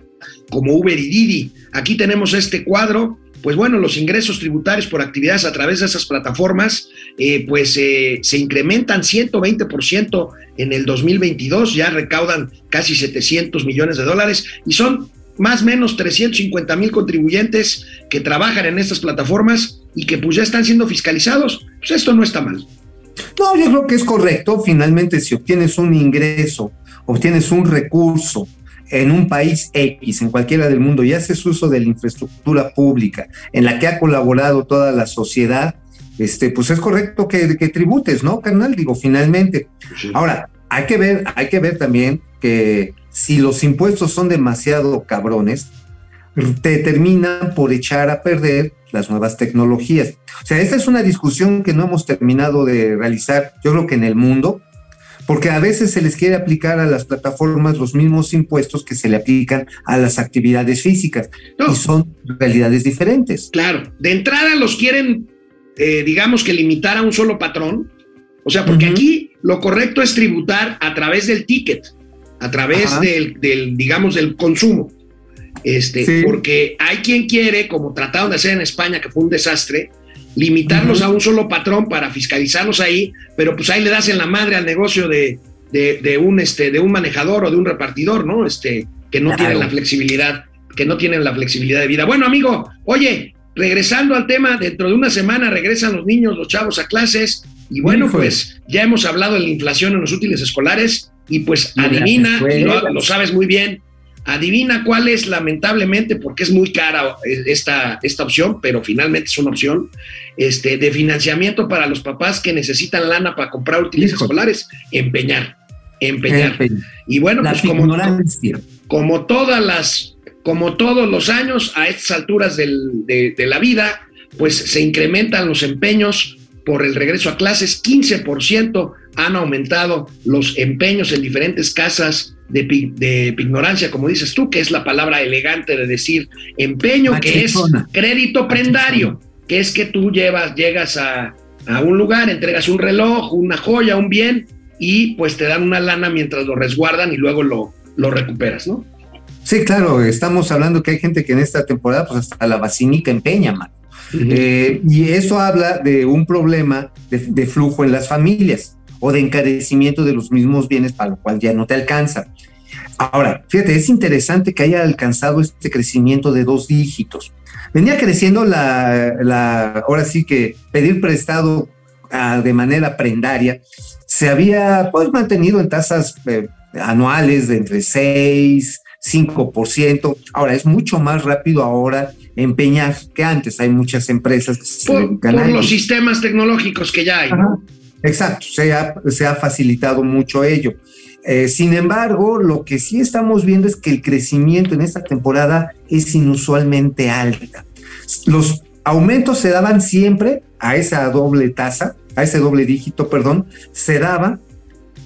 como Uber y Didi. Aquí tenemos este cuadro pues bueno, los ingresos tributarios por actividades a través de esas plataformas, eh, pues eh, se incrementan 120% en el 2022, ya recaudan casi 700 millones de dólares y son más o menos 350 mil contribuyentes que trabajan en estas plataformas y que pues ya están siendo fiscalizados. Pues esto no está mal. No, yo creo que es correcto. Finalmente, si obtienes un ingreso, obtienes un recurso en un país X, en cualquiera del mundo, y haces uso de la infraestructura pública en la que ha colaborado toda la sociedad, este, pues es correcto que, tributes, ¿no, carnal? Digo, finalmente. Ahora, hay que ver, hay que ver también que si los impuestos son demasiado cabrones, te terminan por echar a perder las nuevas tecnologías. O sea, esta es una discusión que no hemos terminado de realizar, yo creo que en el mundo, porque a veces se les quiere aplicar a las plataformas los mismos impuestos que se le aplican a las actividades físicas, y son realidades diferentes. Claro, de entrada los quieren, eh, digamos que limitar a un solo patrón, o sea, porque aquí lo correcto es tributar a través del ticket, a través del, del, digamos, del consumo. Este, Porque hay quien quiere, como trataron de hacer en España, que fue un desastre, limitarlos a un solo patrón para fiscalizarlos ahí, pero pues ahí le das en la madre al negocio de, de, un, este, de un manejador o de un repartidor, ¿no? Este, que no tienen la flexibilidad, que no tienen la flexibilidad de vida. Bueno, amigo, oye, regresando al tema, dentro de una semana regresan los niños, los chavos a clases, y bueno, pues ya hemos hablado de la inflación en los útiles escolares, y pues adivina, lo sabes muy bien, Adivina cuál es, lamentablemente, porque es muy cara esta, esta opción, pero finalmente es una opción, este, de financiamiento para los papás que necesitan lana para comprar útiles escolares, empeñar, empeñar. Y bueno, pues como, como todas las, como todos los años, a estas alturas de, de la vida, pues se incrementan los empeños por el regreso a clases, 15% han aumentado los empeños en diferentes casas de, de, ignorancia, como dices tú, que es la palabra elegante de decir empeño, que es crédito prendario, que es que tú llevas, llegas a, un lugar, entregas un reloj, una joya, un bien, y pues te dan una lana mientras lo resguardan y luego lo, lo recuperas, ¿no? Sí, claro, estamos hablando que hay gente que en esta temporada, pues hasta la vacinica empeña, man. Eh, y eso habla de un problema de, flujo en las familias o de encarecimiento de los mismos bienes para lo cual ya no te alcanza. Ahora, fíjate, es interesante que haya alcanzado este crecimiento de dos dígitos. Venía creciendo la, la ahora sí que pedir prestado ah, de manera prendaria se había pues mantenido en tasas eh, anuales de entre 6, 5%. Ahora es mucho más rápido ahora empeñar que antes. Hay muchas empresas que se por, por los sistemas tecnológicos que ya hay. Exacto, se ha, facilitado mucho ello. Eh, sin embargo, lo que sí estamos viendo es que el crecimiento en esta temporada es inusualmente alta. Los aumentos se daban siempre a esa doble tasa, a ese doble dígito, perdón, se daba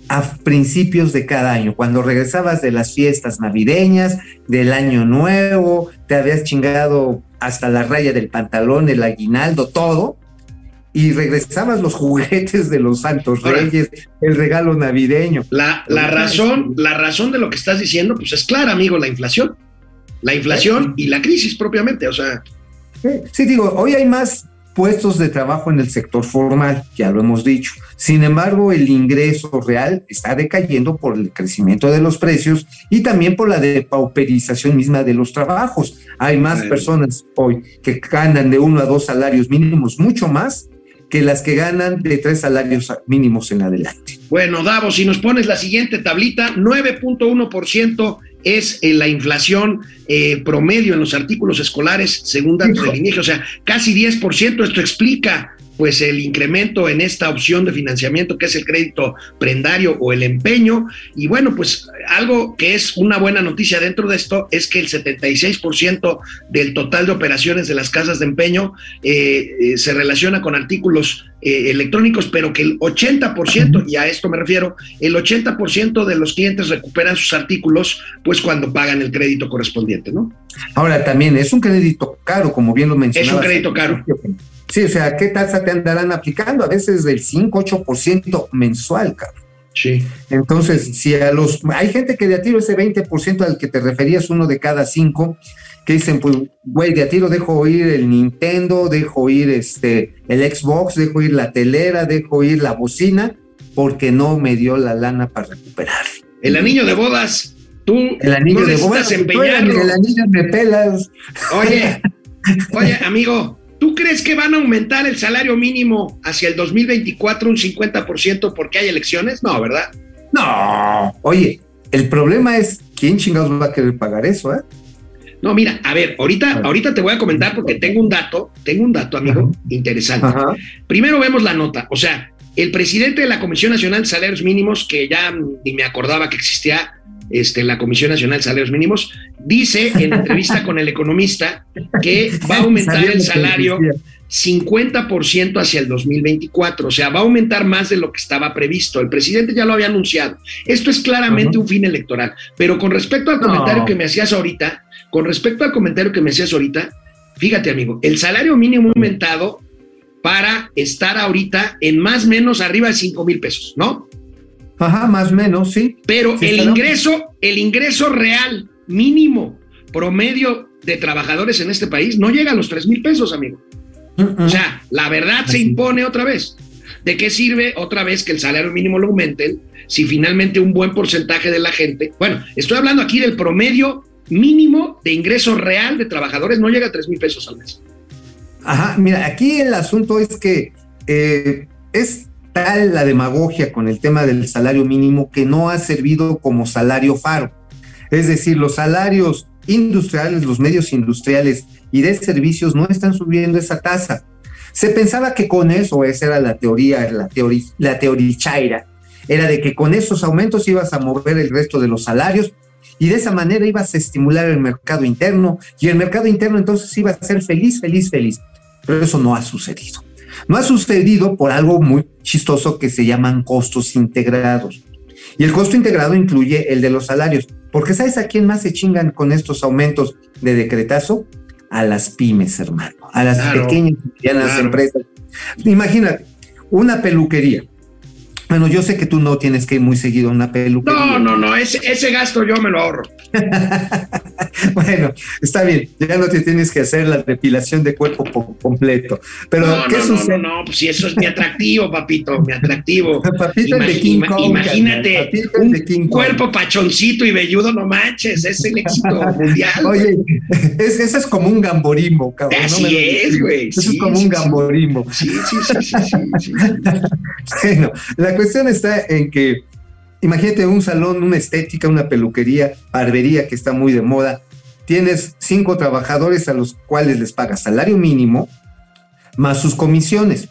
a principios de cada año, cuando regresabas de las fiestas navideñas, del año nuevo, te habías chingado hasta la raya del pantalón, el aguinaldo, todo, y regresabas los juguetes de los Santos Reyes, el regalo navideño. La, la razón, la razón de lo que estás diciendo, pues es clara, amigo, la inflación. La inflación y la crisis propiamente, o sea. Sí, digo, hoy hay más puestos de trabajo en el sector formal, ya lo hemos dicho. Sin embargo, el ingreso real está decayendo por el crecimiento de los precios y también por la depauperización misma de los trabajos. Hay más personas hoy que ganan de uno a dos salarios mínimos, mucho más que las que ganan de tres salarios mínimos en adelante. Bueno, Davos, si nos pones la siguiente tablita, 9.1% es eh, la inflación eh, promedio en los artículos escolares según datos del INEGI, o sea, casi 10%. Esto explica pues el incremento en esta opción de financiamiento que es el crédito prendario o el empeño. Y bueno, pues algo que es una buena noticia dentro de esto es que el 76% del total de operaciones de las casas de empeño eh, eh, se relaciona con artículos eh, electrónicos, pero que el 80%, y a esto me refiero, el 80% de los clientes recuperan sus artículos pues cuando pagan el crédito correspondiente, ¿no? Ahora también es un crédito caro, como bien lo mencionabas. Es un crédito caro. Sí, o sea, ¿qué tasa te andarán aplicando? A veces del 5, 8% mensual, cabrón. Sí. Entonces, si a los. Hay gente que de a tiro ese 20% al que te referías, uno de cada cinco, que dicen, pues, güey, de a tiro dejo ir el Nintendo, dejo ir este, el Xbox, dejo ir la telera, dejo ir la bocina, porque no me dio la lana para recuperar. El anillo de bodas, tú El anillo no de bodas, empeñarlo. el anillo me pelas. Oye, [LAUGHS] oye, amigo, ¿tú crees que van a aumentar el salario mínimo hacia el 2024 un 50% porque hay elecciones? No, ¿verdad? No, oye, el problema es quién chingados va a querer pagar eso, ¿eh? No, mira, a ver, ahorita, ahorita te voy a comentar porque tengo un dato, tengo un dato, amigo, interesante. Ajá. Primero vemos la nota, o sea, el presidente de la Comisión Nacional de Salarios Mínimos, que ya ni me acordaba que existía este, la Comisión Nacional de Salarios Mínimos, dice en entrevista con el economista que va a [LAUGHS] aumentar el salario decía. 50% hacia el 2024, o sea, va a aumentar más de lo que estaba previsto. El presidente ya lo había anunciado. Esto es claramente un fin electoral, pero con respecto al No. comentario que me hacías ahorita, con respecto al comentario que me hacías ahorita, fíjate, amigo, el salario mínimo aumentado para estar ahorita en más o menos arriba de 5 mil pesos, ¿no? Ajá, más o menos, sí. Pero Sí, el claro. ingreso, el ingreso real mínimo promedio de trabajadores en este país no llega a los 3 mil pesos, amigo. O sea, la verdad se impone otra vez. ¿De qué sirve otra vez que el salario mínimo lo aumenten si finalmente un buen porcentaje de la gente, bueno, estoy hablando aquí del promedio mínimo de ingreso real de trabajadores, no llega a 3 mil pesos al mes. Ajá, mira, aquí el asunto es que eh, es tal la demagogia con el tema del salario mínimo que no ha servido como salario faro. Es decir, los salarios industriales, los medios industriales y de servicios no están subiendo esa tasa. Se pensaba que con eso, esa era la teoría, la teoría, la teorichaira, era de que con esos aumentos ibas a mover el resto de los salarios y de esa manera ibas a estimular el mercado interno y el mercado interno entonces iba a ser feliz, feliz, feliz. Pero eso no ha sucedido. No ha sucedido por algo muy chistoso que se llaman costos integrados. Y el costo integrado incluye el de los salarios. Porque ¿sabes a quién más se chingan con estos aumentos de decretazo? A las pymes, hermano. A las Claro, pequeñas y medianas claro. empresas. Imagínate, una peluquería. Bueno, yo sé que tú no tienes que ir muy seguido a una peluquería. No, no, no, ese, ese gasto yo me lo ahorro. [LAUGHS] bueno, está bien, ya no te tienes que hacer la depilación de cuerpo po- completo. Pero, no, ¿qué no, no, sucede? no, no, pues si eso es mi atractivo, papito, mi atractivo. [LAUGHS] Papito el de King ima- Kong, imagínate papito un de King Kong. cuerpo pachoncito y velludo, no manches, es el éxito [LAUGHS] mundial. Oye, es, eso es como un gamborimbo, cabrón. Así es, güey, Eso sí, es como sí, un sí, sí, sí, sí, sí, sí. Bueno, la cuestión está en que, imagínate un salón, una estética, una peluquería, barbería que está muy de moda. Tienes cinco trabajadores a los cuales les pagas salario mínimo más sus comisiones.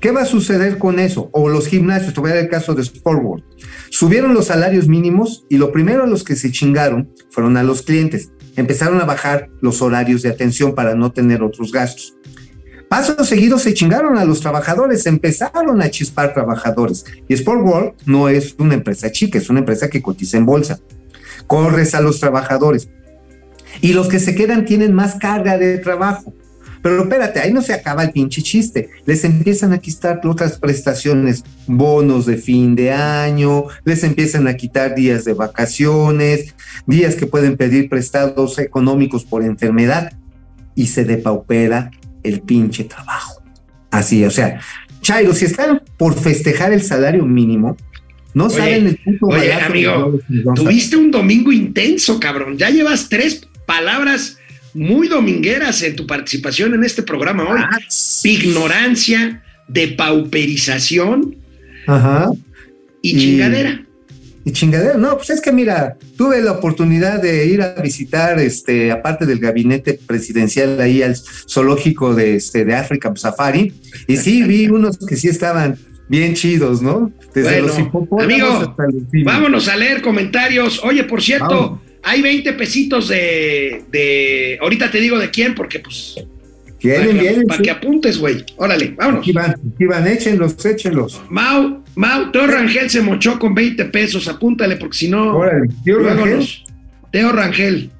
¿Qué va a suceder con eso? O los gimnasios, te voy a dar el caso de Sport World. Subieron los salarios mínimos y lo primero a los que se chingaron fueron a los clientes. Empezaron a bajar los horarios de atención para no tener otros gastos. Paso seguido se chingaron a los trabajadores, empezaron a chispar trabajadores. Y Sport World no es una empresa chica, es una empresa que cotiza en bolsa. Corres a los trabajadores. Y los que se quedan tienen más carga de trabajo. Pero espérate, ahí no se acaba el pinche chiste. Les empiezan a quitar otras prestaciones, bonos de fin de año, les empiezan a quitar días de vacaciones, días que pueden pedir prestados económicos por enfermedad y se depaupera el pinche trabajo. Así, o sea, Chairo, si están por festejar el salario mínimo, no Oye, saben el puto oye, amigo, Tuviste un domingo intenso, cabrón. Ya llevas tres palabras muy domingueras en tu participación en este programa hoy. Ah, Ignorancia, depauperización Ajá. Y- chingadera. Y chingadera, no, pues es que mira, tuve la oportunidad de ir a visitar, este, aparte del gabinete presidencial ahí al zoológico de, este, de África Safari, y sí vi [LAUGHS] unos que sí estaban bien chidos, ¿no? Desde Bueno, los hipopótamos amigo, hasta los simios. Vámonos a leer comentarios. Oye, por cierto, Vamos. hay 20 pesitos de, de. Ahorita te digo de quién, porque pues. Vienen, para que, vienen, para sí. que apuntes, güey. Órale, vámonos. Aquí van, aquí van, échenlos, échenlos. Mau, Mau, Teo Rangel se mochó con 20 pesos. Apúntale, porque si no. Órale, luego Rangel. Teo Rangel.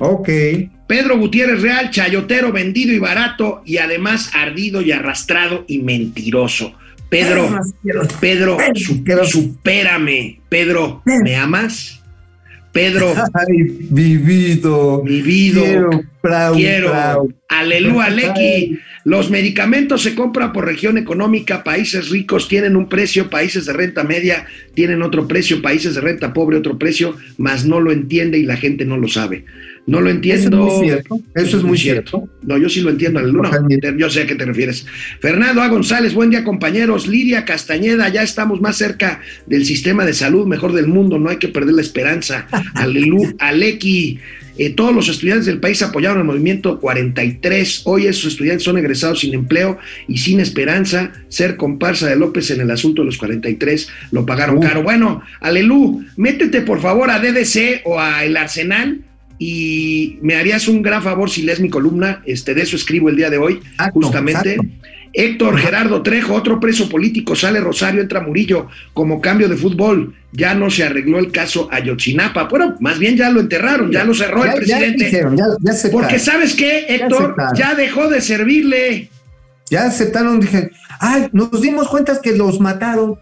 Ok. Pedro Gutiérrez Real, chayotero, vendido y barato, y además ardido y arrastrado y mentiroso. Pedro, Pedro, supérame. Pedro, ¿me amas? Pedro, Ay, vivido. Vivido. Quiero, prau, quiero. prau. Aleluya, Lequi. Los medicamentos se compran por región económica. Países ricos tienen un precio, países de renta media tienen otro precio, países de renta pobre otro precio, mas no lo entiende y la gente no lo sabe. No lo Eso es entiendo. muy cierto. Eso es muy cierto. No, yo sí lo entiendo. Totalmente. Yo sé a qué te refieres. Fernando A. González, buen día, compañeros. Lidia Castañeda, ya estamos más cerca del sistema de salud mejor del mundo. No hay que perder la esperanza. [LAUGHS] Aleluya. Aleki. eh, todos los estudiantes del país apoyaron el movimiento 43. Hoy esos estudiantes son egresados sin empleo y sin esperanza. Ser comparsa de López en el asunto de los 43 lo pagaron Uh. caro. Bueno, Alelu, métete por favor a DDC o a El Arsenal y me harías un gran favor si lees mi columna, este, de eso escribo el día de hoy, Exacto, justamente. exacto. Héctor Gerardo Trejo, otro preso político, sale Rosario, entra Murillo como cambio de fútbol. Ya no se arregló el caso Ayotzinapa. Bueno, más bien ya lo enterraron, ya lo cerró el Ya- presidente. dijeron, ya, ya aceptaron. Porque sabes qué, Héctor, ya dejó de servirle. Ya aceptaron, dije, ay, nos dimos cuenta que los mataron.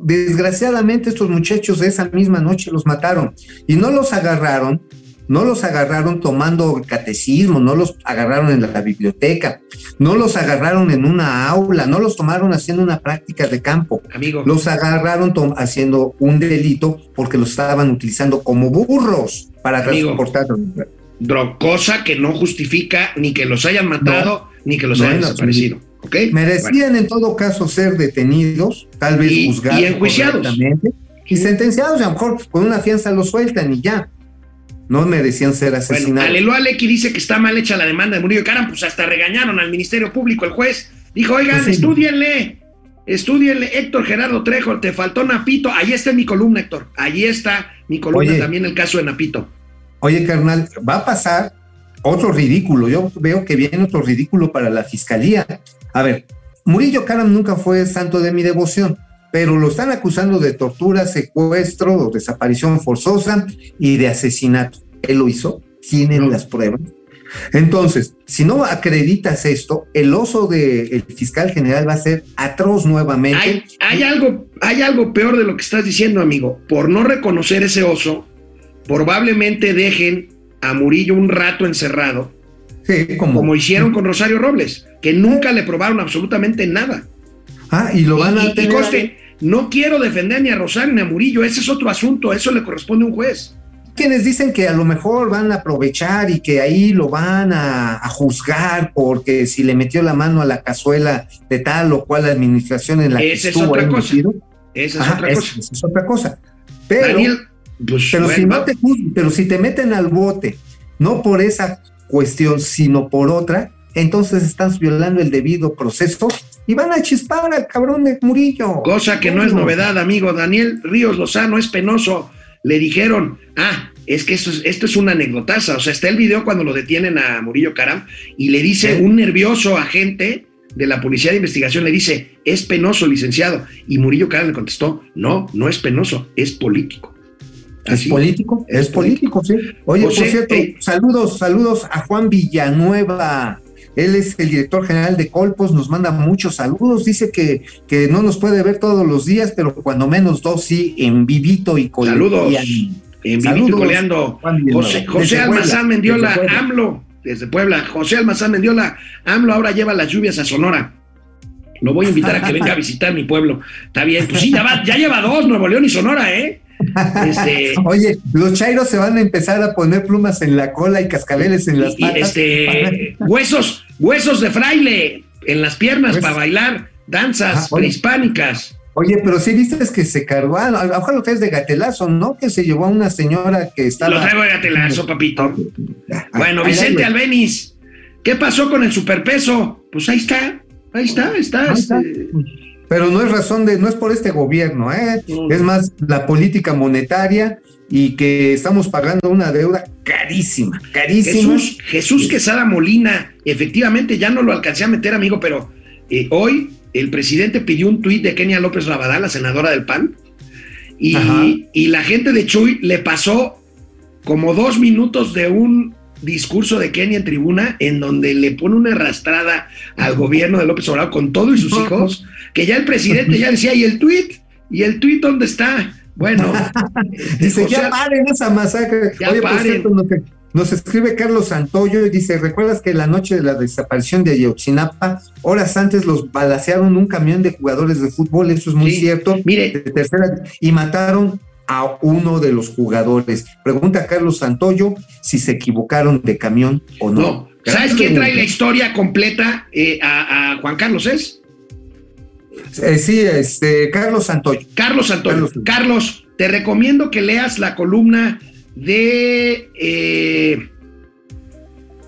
Desgraciadamente estos muchachos de esa misma noche los mataron y no los agarraron, no los agarraron tomando catecismo, no los agarraron en la biblioteca, no los agarraron en una aula, no los tomaron haciendo una práctica de campo, Amigo, los agarraron haciendo un delito porque los estaban utilizando como burros para Amigo. transportar. dro- cosa que no justifica ni que los hayan matado ni que los No, hayan desaparecido. ¿Ok? Merecían en todo caso ser detenidos, tal vez Y- juzgados y enjuiciados. y sentenciados, y a lo mejor con una fianza los sueltan y ya. No merecían ser Bueno, asesinados. Aleluya Lecky dice que está mal hecha la demanda de Murillo Caram, pues hasta regañaron al Ministerio Público, el juez. Dijo, oigan, sí. estudienle, estudienle, Héctor Gerardo Trejo, te faltó Napito. Ahí está mi columna, Héctor. Allí está mi columna, Oye. también el caso de Napito. Oye, carnal, va a pasar otro ridículo. Yo veo que viene otro ridículo para la fiscalía. A ver, Murillo Karam nunca fue santo de mi devoción, pero lo están acusando de tortura, secuestro o desaparición forzosa y de asesinato. ¿Él lo hizo? ¿Tienen las pruebas? Entonces, si no acreditas esto, el oso del fiscal general va a ser atroz nuevamente. Hay, hay algo, hay algo peor de lo que estás diciendo, amigo. Por no reconocer ese oso, probablemente dejen a Murillo un rato encerrado, Sí, como hicieron con Rosario Robles, que nunca le probaron absolutamente nada. Ah, y lo van a y, y tener conste, no quiero defender ni a Rosario ni a Murillo, ese es otro asunto, eso le corresponde a un juez. quienes dicen que a lo mejor van a aprovechar y que ahí lo van a, a juzgar porque si le metió la mano a la cazuela de tal o cual administración en la que Esa es estuvo otra cosa. Esa es Ajá, otra cosa. esa es otra cosa. Pero, Daniel, pues, pero si no te pero si te meten al bote, no por esa cuestión, sino por otra, entonces estás violando el debido proceso y van a chispar al cabrón de Murillo. cosa que no es novedad, amigo. Daniel Ríos Lozano es penoso. Le dijeron, ah, es que esto es, esto es una anecdotaza. O sea, está el video cuando lo detienen a Murillo Caram y le dice Sí. un nervioso agente de la policía de investigación, le dice, es penoso, licenciado. Y Murillo Caram le contestó, no, no es penoso, es político. ¿Es Así. político? Es Es, político, sí. Oye, José, por cierto, ey. saludos, saludos a Juan Villanueva. Él es el director general de Colpos, nos manda muchos saludos. Dice que, que no nos puede ver todos los días, pero cuando menos dos sí, en vivito y con Saludos. En vivito y coleando. José, José Almazán Mendiola, desde. AMLO, desde Puebla. José Almazán Mendiola, AMLO ahora lleva las lluvias a Sonora. Lo voy a invitar a que venga a [LAUGHS] visitar mi pueblo. Está bien, pues sí, ya, va, ya lleva dos, Nuevo León y Sonora, ¿eh? Este, Oye, los chairos se van a empezar a poner plumas en la cola y cascabeles en las y, patas. este, [LAUGHS] huesos, huesos de fraile en las piernas Huesos. para bailar danzas prehispánicas. Oye, pero sí viste que se cargó, a lo mejor lo traes de gatelazo, ¿no? Que se llevó a una señora que estaba... Lo traigo de gatelazo, papito. Bueno, Ahí, Vicente Albeniz, ¿qué pasó con el superpeso? Pues ahí está, ahí está, está. Ahí está. este, Pero no es razón de, no es por este gobierno, ¿eh? No. es más la política monetaria y que estamos pagando una deuda carísima, carísima. Jesús, Jesús Quesada Molina, efectivamente ya no lo alcancé a meter, amigo, pero eh, hoy el presidente pidió un tuit de Kenia López Rabadán, la senadora del PAN, y, y la gente de Chuy le pasó como dos minutos de un discurso de Kenia en tribuna en donde le pone una arrastrada al gobierno de López Obrador con todo y sus hijos, que ya el presidente ya decía, ¿y el tuit? ¿Y el tuit dónde está? Bueno, [LAUGHS] dice, José- ya paren esa masacre. Ya Oye, paren. cierto, nos, nos escribe Carlos Santoyo y dice, ¿recuerdas que la noche de la desaparición de Ayotzinapa, horas antes los balacearon un camión de jugadores de fútbol? Eso es muy Sí. cierto. Mire. De tercera, y mataron a uno de los jugadores. Pregunta Carlos Santoyo si se equivocaron de camión o no. no. ¿Sabes quién trae la historia completa? Eh, a, a Juan Carlos es Eh, sí, este, Carlos Santoyo. Carlos Antonio. Carlos. Carlos, te recomiendo que leas la columna de eh,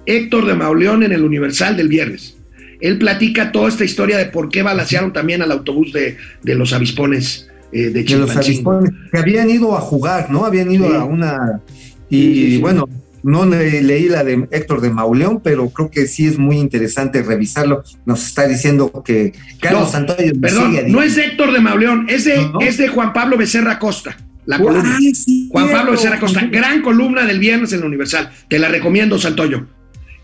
Héctor de Mauleón en el Universal del viernes. Él platica toda esta historia de por qué balacearon también al autobús de, de los avispones eh, de de los Chilpancingo. avispones, que habían ido a jugar, ¿no? Habían ido Sí. a una... Y Sí, sí, sí. bueno, no le- leí la de Héctor de Mauleón, pero creo que sí es muy interesante revisarlo. Nos está diciendo que Carlos No, Santoyo... Perdón, sigue no es Héctor de Mauleón, es de, No. es de Juan Pablo Becerra Costa, la diciendo- columna. Sí, Juan Pablo. Becerra Costa, gran columna del viernes en el Universal. Te la recomiendo, Santoyo.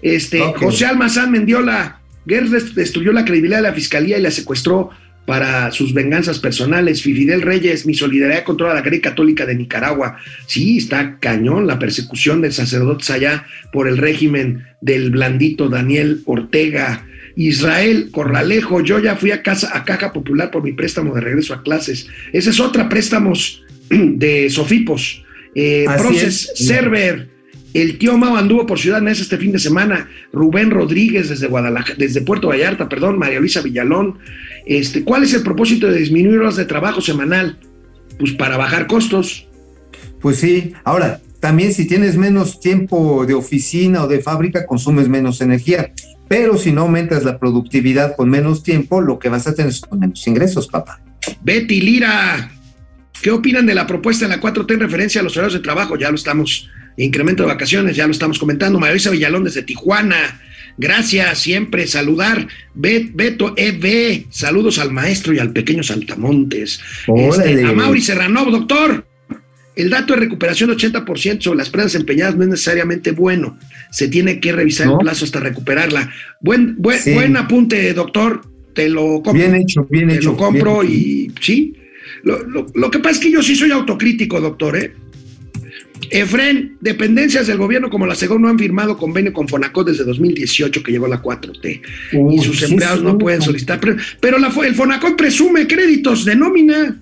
Este. José Almazán Mendiola, Guerra dest- destruyó la credibilidad de la fiscalía y la secuestró para sus venganzas personales. Fidel Reyes, mi solidaridad con toda la Grey Católica de Nicaragua. Sí, está cañón la persecución de sacerdotes allá por el régimen del blandito Daniel Ortega. Israel Corralejo, yo ya fui a casa a Caja Popular por mi préstamo de regreso a clases. Esa es otra préstamos [CLEARS THROAT] de Sofipos. Eh, Proces es. Server, el tío Mao anduvo por Ciudad Neza este fin de semana. Rubén Rodríguez desde Guadalajara, desde Puerto Vallarta, perdón, María Luisa Villalón. Este, ¿Cuál es el propósito de disminuir horas de trabajo semanal? Pues para bajar costos. Pues sí, ahora, también si tienes menos tiempo de oficina o de fábrica, consumes menos energía. Pero si no aumentas la productividad con menos tiempo, lo que vas a tener son menos ingresos, papá. Betty Lira, ¿qué opinan de la propuesta de la 4T en referencia a los horarios de trabajo? Ya lo estamos, incremento de vacaciones, ya lo estamos comentando. María Luisa Villalón desde Tijuana. Gracias, siempre saludar. Bet- Beto EB, saludos al maestro y al pequeño Saltamontes. Este, a Mauri Serranov, doctor. El dato de recuperación 80% sobre las prendas empeñadas no es necesariamente bueno. Se tiene que revisar ¿No? el plazo hasta recuperarla. Buen, buen, Sí. buen apunte, doctor. Te lo compro. Bien hecho, bien Te hecho. lo compro bien y sí. Lo, lo- lo que pasa es que yo sí soy autocrítico, doctor. ¿eh? Efren, dependencias del gobierno como la SEGOV no han firmado convenio con Fonacot desde 2018 que llegó la 4T y sus sí, empleados sí, no pueden solicitar. Pero, la, el Fonacot presume créditos de nómina.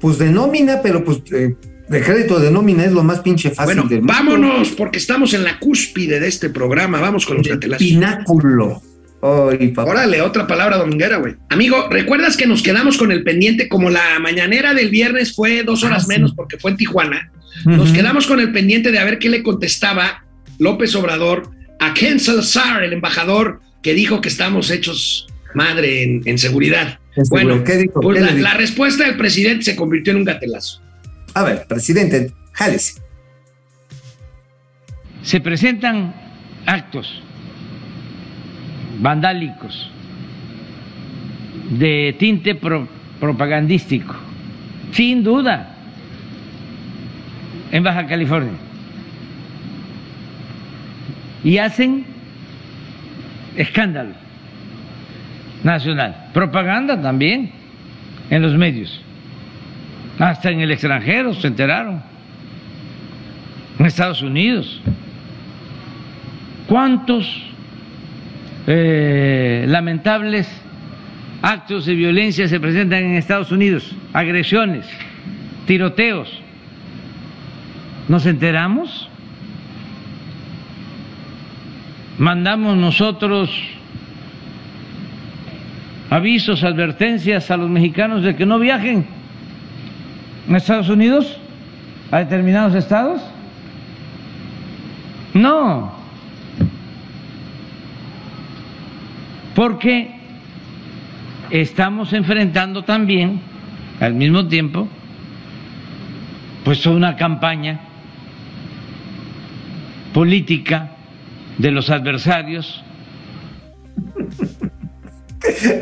Pues de nómina, pero pues eh, de crédito de nómina es lo más pinche fácil Bueno, del vámonos porque estamos en la cúspide de este programa. Vamos con los gatelazos. Pináculo. Ay, papá. Órale, otra palabra dominguera, güey. Amigo, ¿recuerdas que nos quedamos con el pendiente? Como la mañanera del viernes fue dos horas Ah, menos porque fue en Tijuana. Nos quedamos con el pendiente de a ver qué le contestaba López Obrador a Ken Salazar, el embajador que dijo que estamos hechos madre en, en seguridad. En Bueno. ¿Qué dijo? Pues ¿Qué la, le dijo? la respuesta del presidente se convirtió en un gatelazo. A ver, presidente, jálese. se presentan actos vandálicos de tinte pro- propagandístico, sin duda, en Baja California. Y hacen escándalo nacional, propaganda también en los medios, hasta en el extranjero se enteraron, en Estados Unidos. ¿Cuántos eh, lamentables actos de violencia se presentan en Estados Unidos? Agresiones, tiroteos. ¿Nos enteramos? Mandamos nosotros avisos, advertencias a los mexicanos de que no viajen a Estados Unidos, a determinados estados. No, porque estamos enfrentando también, al mismo tiempo, pues una campaña política de los adversarios. [LAUGHS]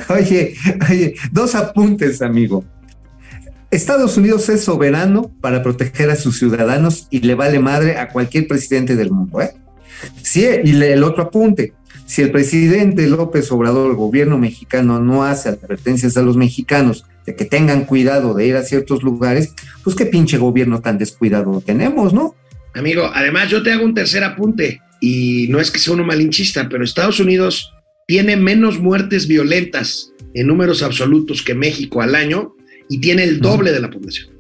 Oye, oye, dos apuntes, amigo. Estados Unidos es soberano para proteger a sus ciudadanos y le vale madre a cualquier presidente del mundo, ¿eh? Sí, y el otro apunte. Si el presidente López Obrador, el gobierno mexicano, no hace advertencias a los mexicanos de que tengan cuidado de ir a ciertos lugares, pues qué pinche gobierno tan descuidado tenemos, ¿no? Amigo, además yo te hago un tercer apunte y no es que sea uno malinchista, pero Estados Unidos tiene menos muertes violentas en números absolutos que México al año y tiene el doble de la población.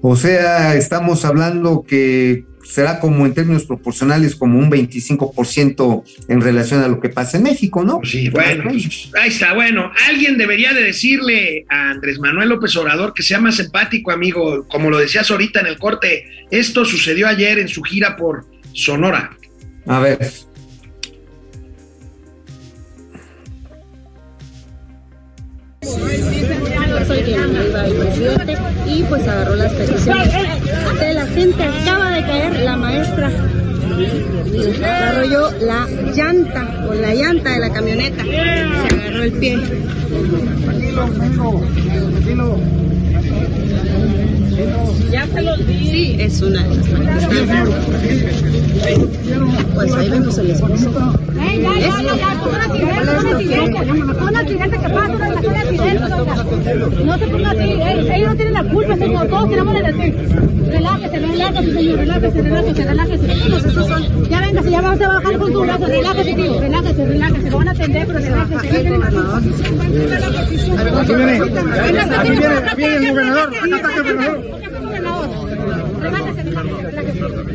O sea, estamos hablando que será como en términos proporcionales como un 25% en relación a lo que pasa en México, ¿no? Sí, bueno, pues, ahí está, bueno, alguien debería de decirle a Andrés Manuel López Obrador que sea más empático, amigo, como lo decías ahorita en el corte, esto sucedió ayer en su gira por Sonora. A ver. El presidente y pues agarró las peticiones de la gente. Acaba de caer la maestra. Yo la llanta o la llanta de la camioneta. Se agarró el pie. Ya se los vi. Sí, es una de las. Pues ahí vemos el esposo. Eh, ya, ya, ya, ya, un accidente, un accidente. Que pasa, un accidente. No se ponga así, ellos no tienen la culpa, señor, todos queremos decir. Relájese, relájese, señor, relájese, relájese, relájese. Pues son, ya venga, si ya vas a bajar con tu brazo, relájese, tío, relájese, relájese, lo van a atender, pero relájese. Aquí viene, aquí viene, aquí viene el gobernador, acá está el gobernador.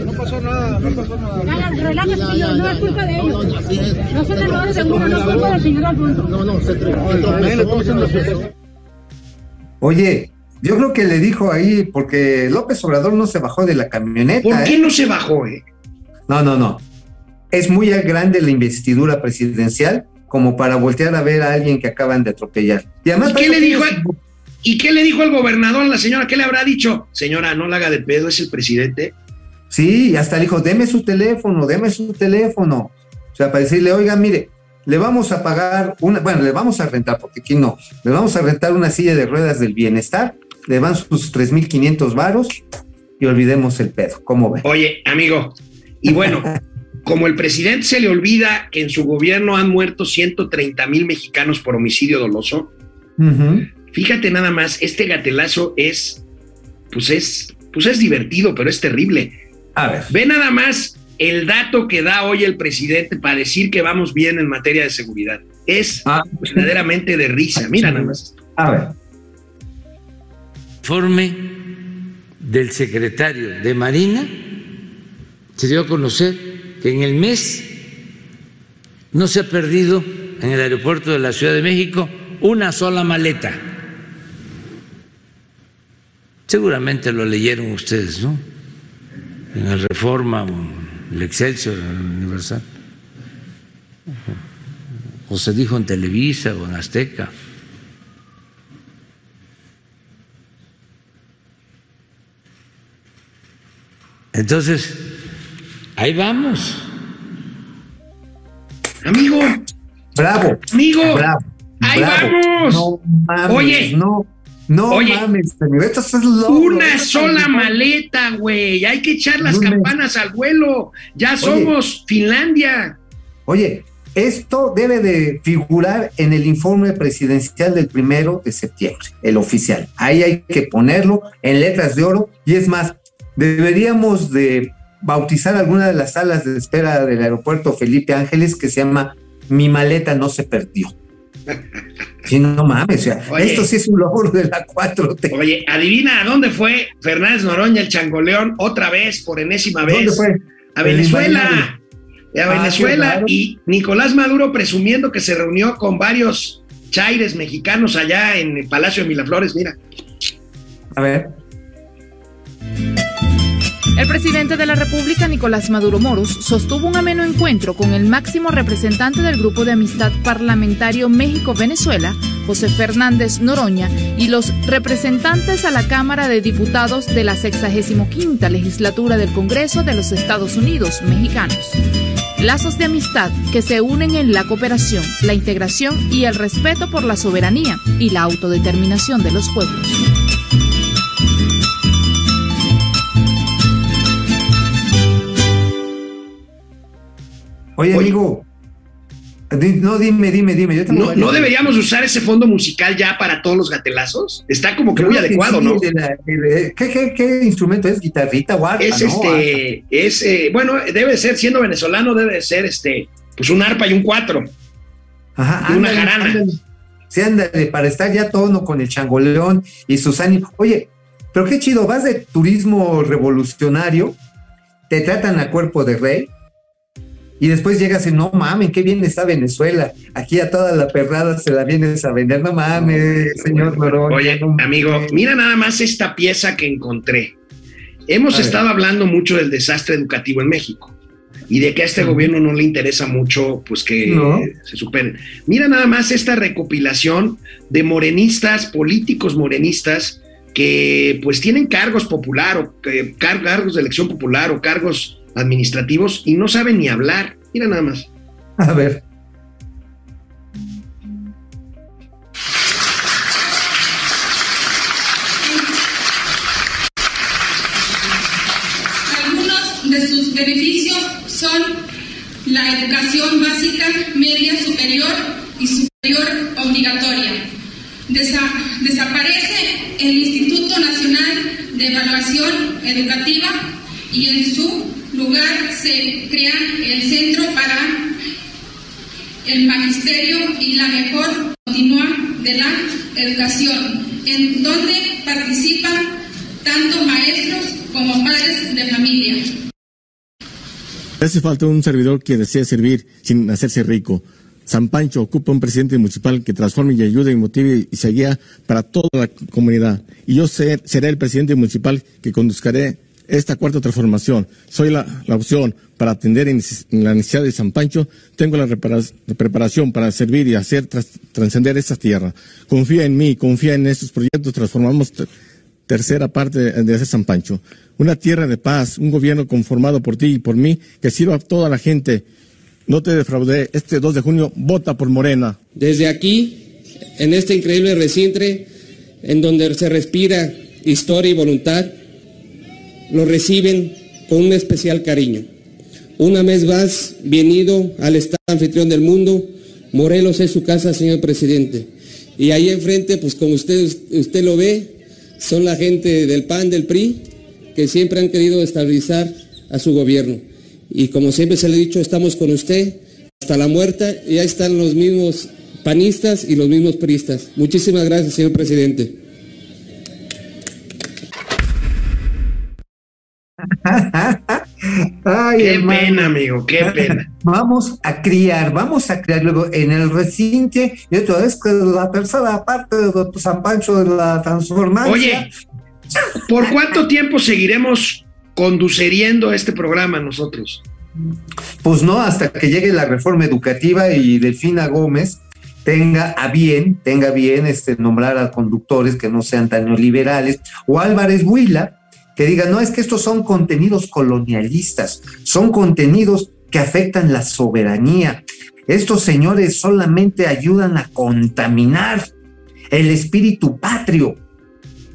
No pasó nada, no pasó nada. Relájese, señor, no es culpa de ellos. No son errores de uno, no es culpa del señor Alfonso. No, no, se trepó. Oye, yo creo que le dijo ahí, porque López Obrador no se bajó de la camioneta. ¿Por qué ¿eh? no se bajó, eh? No, no, no. Es muy grande la investidura presidencial como para voltear a ver a alguien que acaban de atropellar. Y además, ¿Y qué le dijo? al- ¿Y qué le dijo el gobernador a la señora? ¿Qué le habrá dicho? Señora, no la haga de pedo, es el presidente. Sí, y hasta le dijo, deme su teléfono, deme su teléfono. O sea, para decirle, oiga, mire, le vamos a pagar una, bueno, le vamos a rentar, porque aquí no, le vamos a rentar una silla de ruedas del bienestar, le van sus 3.500 varos y olvidemos el pedo. ¿Cómo ven? Oye, amigo, y bueno, [LAUGHS] como el presidente se le olvida que en su gobierno han muerto 130 mil mexicanos por homicidio doloso, fíjate nada más, este gatelazo es, pues es, pues es divertido, pero es terrible. A ver, Ve nada más el dato que da hoy el presidente para decir que vamos bien en materia de seguridad. Es Ah. verdaderamente de risa. Mira nada más. a ver. Informe del secretario de Marina se dio a conocer que en el mes no se ha perdido en el aeropuerto de la Ciudad de México una sola maleta. Seguramente lo leyeron ustedes, ¿no? En el Reforma, el Excelsior, el Universal. O se dijo en Televisa o en Azteca. Entonces, ahí vamos. Amigo, Bravo, amigo, bravo. ahí bravo. vamos. No mames, Oye. no, no Oye. mames, Toño, esto es logro, una sola maleta, güey. Hay que echar las Lunes. campanas al vuelo. Ya somos Finlandia. Oye, esto debe de figurar en el informe presidencial del primero de septiembre, el oficial. Ahí hay que ponerlo en letras de oro y es más, deberíamos de bautizar alguna de las salas de espera del aeropuerto Felipe Ángeles que se llama Mi maleta no se perdió. [LAUGHS] Sí, no mames, o sea, Oye. esto sí es un logro de la 4T. Oye, adivina a dónde fue Fernández Noroña, el changoleón, otra vez, por enésima vez. ¿Dónde fue? A El Venezuela. A Ah, Venezuela. y Nicolás Maduro presumiendo que se reunió con varios chaires mexicanos allá en el Palacio de Miraflores. Mira. A ver. El presidente de la República, Nicolás Maduro Moros, sostuvo un ameno encuentro con el máximo representante del Grupo de Amistad Parlamentario México-Venezuela, José Fernández Noroña, y los representantes a la Cámara de Diputados de la 65 legislatura del Congreso de los Estados Unidos mexicanos. Lazos de amistad que se unen en la cooperación, la integración y el respeto por la soberanía y la autodeterminación de los pueblos. Oye, Oye. amigo, No, dime, dime, dime. Yo ¿No, ¿No, deberíamos usar ese fondo musical ya para todos los gatelazos? Está como que muy adecuado, sí, ¿no? la, ¿qué, qué, qué, instrumento es? ¿Guitarrita o arpa? Es no, este, arpa. es, eh, bueno, debe ser, siendo venezolano, debe ser este, pues un arpa y un cuatro. Ajá, y una jarana. ándale. Sí, ándale, para estar ya tono con el changoleón y sus ánimos. Oye, pero qué chido, vas de turismo revolucionario, te tratan a cuerpo de rey, y después llegas y no mames, qué bien está Venezuela. Aquí a toda la perrada se la vienes a vender. No mames, señor Noroña. Oye, no amigo, mira nada más esta pieza que encontré. Hemos A ver. estado hablando mucho del desastre educativo en México y de que a este gobierno no le interesa mucho pues que No. se superen. Mira nada más esta recopilación de morenistas, políticos morenistas que pues tienen cargos popular o car- cargos de elección popular o cargos administrativos y no saben ni hablar. Mira nada más. A ver. Algunos de sus beneficios son la educación básica, media, superior y superior obligatoria. Desa- desaparece el Instituto Nacional de Evaluación Educativa y en su lugar se crea el Centro para el Magisterio y la Mejor Continua de la Educación, en donde participan tanto maestros como padres de familia. Hace falta un servidor que desee servir sin hacerse rico. San Pancho ocupa un presidente municipal que transforme y ayude y motive y se guía para toda la comunidad. Y yo ser- seré el presidente municipal que conduzcaré esta cuarta transformación. Soy la, opción para atender en la necesidad de San Pancho. Tengo la repara- la preparación para servir y hacer tras- trascender esta tierra. Confía en mí, confía en estos proyectos. Transformamos te- tercera parte de ese San Pancho. Una tierra de paz, un gobierno conformado por ti y por mí que sirva a toda la gente. No te defraudé. Este 2 de junio, vota por Morena. Desde aquí, en este increíble recinto, en donde se respira historia y voluntad, lo reciben con un especial cariño. Una vez más, bienvenido al Estado anfitrión del mundo. Morelos es su casa, señor presidente. Y ahí enfrente, pues como usted, usted lo ve, son la gente del PAN, del PRI, que siempre han querido estabilizar a su gobierno. Y como siempre se le ha dicho, estamos con usted hasta la muerte y ahí están los mismos panistas y los mismos priistas. Muchísimas gracias, señor presidente. Ay, Qué hermano. pena, amigo, qué pena. Vamos a criar, vamos a criar luego en el recinto. Y otra vez que la tercera parte de San Pancho de la transformación. Oye, ¿por cuánto tiempo seguiremos conduceriendo este programa nosotros? Pues no, hasta que llegue la reforma educativa y Delfina Gómez tenga a bien, tenga bien este, nombrar a conductores que no sean tan neoliberales, o Álvarez Huila, que diga, no, es que estos son contenidos colonialistas, son contenidos que afectan la soberanía. Estos señores solamente ayudan a contaminar el espíritu patrio.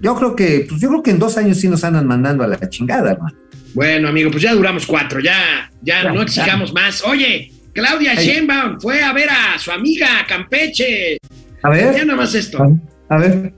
Yo creo que, pues yo creo que en dos años sí nos andan mandando a la chingada, hermano. Bueno, amigo, pues ya duramos cuatro, ya, ya, Ya, no exijamos más. Oye, Claudia Ay. Sheinbaum fue a ver a su amiga Campeche. A ver. Ya nada más esto. A ver.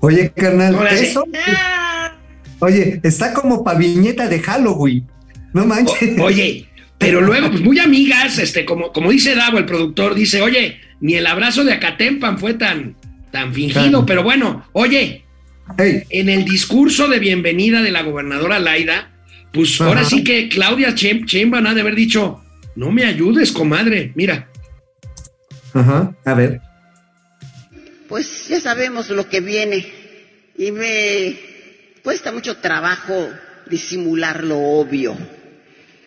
Oye, carnal, eso. Oye, está como pa' viñeta de Halloween. No manches. O- oye, pero luego, pues muy amigas, este, como, como dice Davo, el productor, dice, oye, ni el abrazo de Acatempan fue tan, tan fingido, Claro. pero bueno, oye, en el discurso de bienvenida de la gobernadora Laida, pues Ajá. ahora sí que Claudia Chem- Sheinbaum ha de haber dicho, no me ayudes, comadre, mira. Ajá, a ver. Pues ya sabemos lo que viene y me cuesta mucho trabajo disimular lo obvio.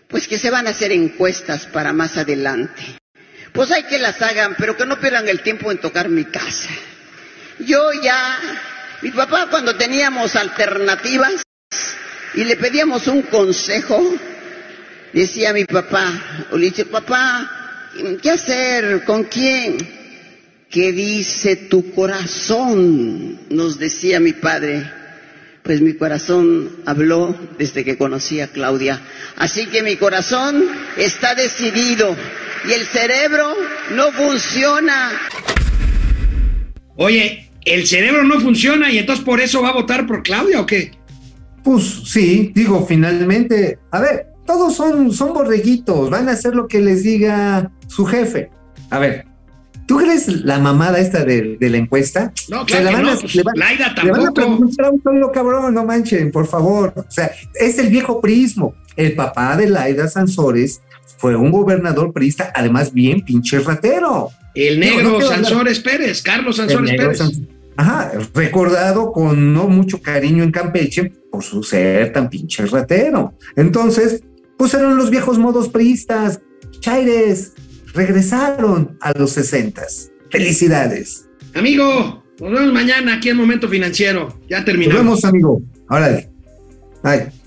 Pues que se van a hacer encuestas para más adelante. Pues hay que las hagan, pero que no pierdan el tiempo en tocar mi casa. Yo ya, mi papá cuando teníamos alternativas, y le pedíamos un consejo, decía mi papá, o le dice, papá, ¿qué hacer? ¿Con quién? ¿Qué dice tu corazón? Nos decía mi padre. Pues mi corazón habló desde que conocí a Claudia. Así que mi corazón está decidido y el cerebro no funciona. Oye, ¿el cerebro no funciona y entonces por eso va a votar por Claudia o qué? Pues sí, digo, finalmente, a ver, todos son, son borreguitos, van a hacer lo que les diga su jefe. A ver, ¿tú crees la mamada esta de, de la encuesta? No, claro la que van a- no, pues, le van- Laida Le van a preguntar a un solo cabrón, no manchen, por favor. O sea, es el viejo prismo. El papá de Laida Sansores fue un gobernador priista, además bien pinche ratero. El negro no hablar- Sansores Pérez, Carlos Sansores Pérez. Ajá, recordado con no mucho cariño en Campeche por su ser tan pinche ratero. Entonces, pues eran los viejos modos priistas. Chaires, regresaron a los sesentas. Felicidades. Amigo, nos vemos mañana aquí en Momento Financiero. Ya Nos terminamos. vemos, amigo. Órale. Bye.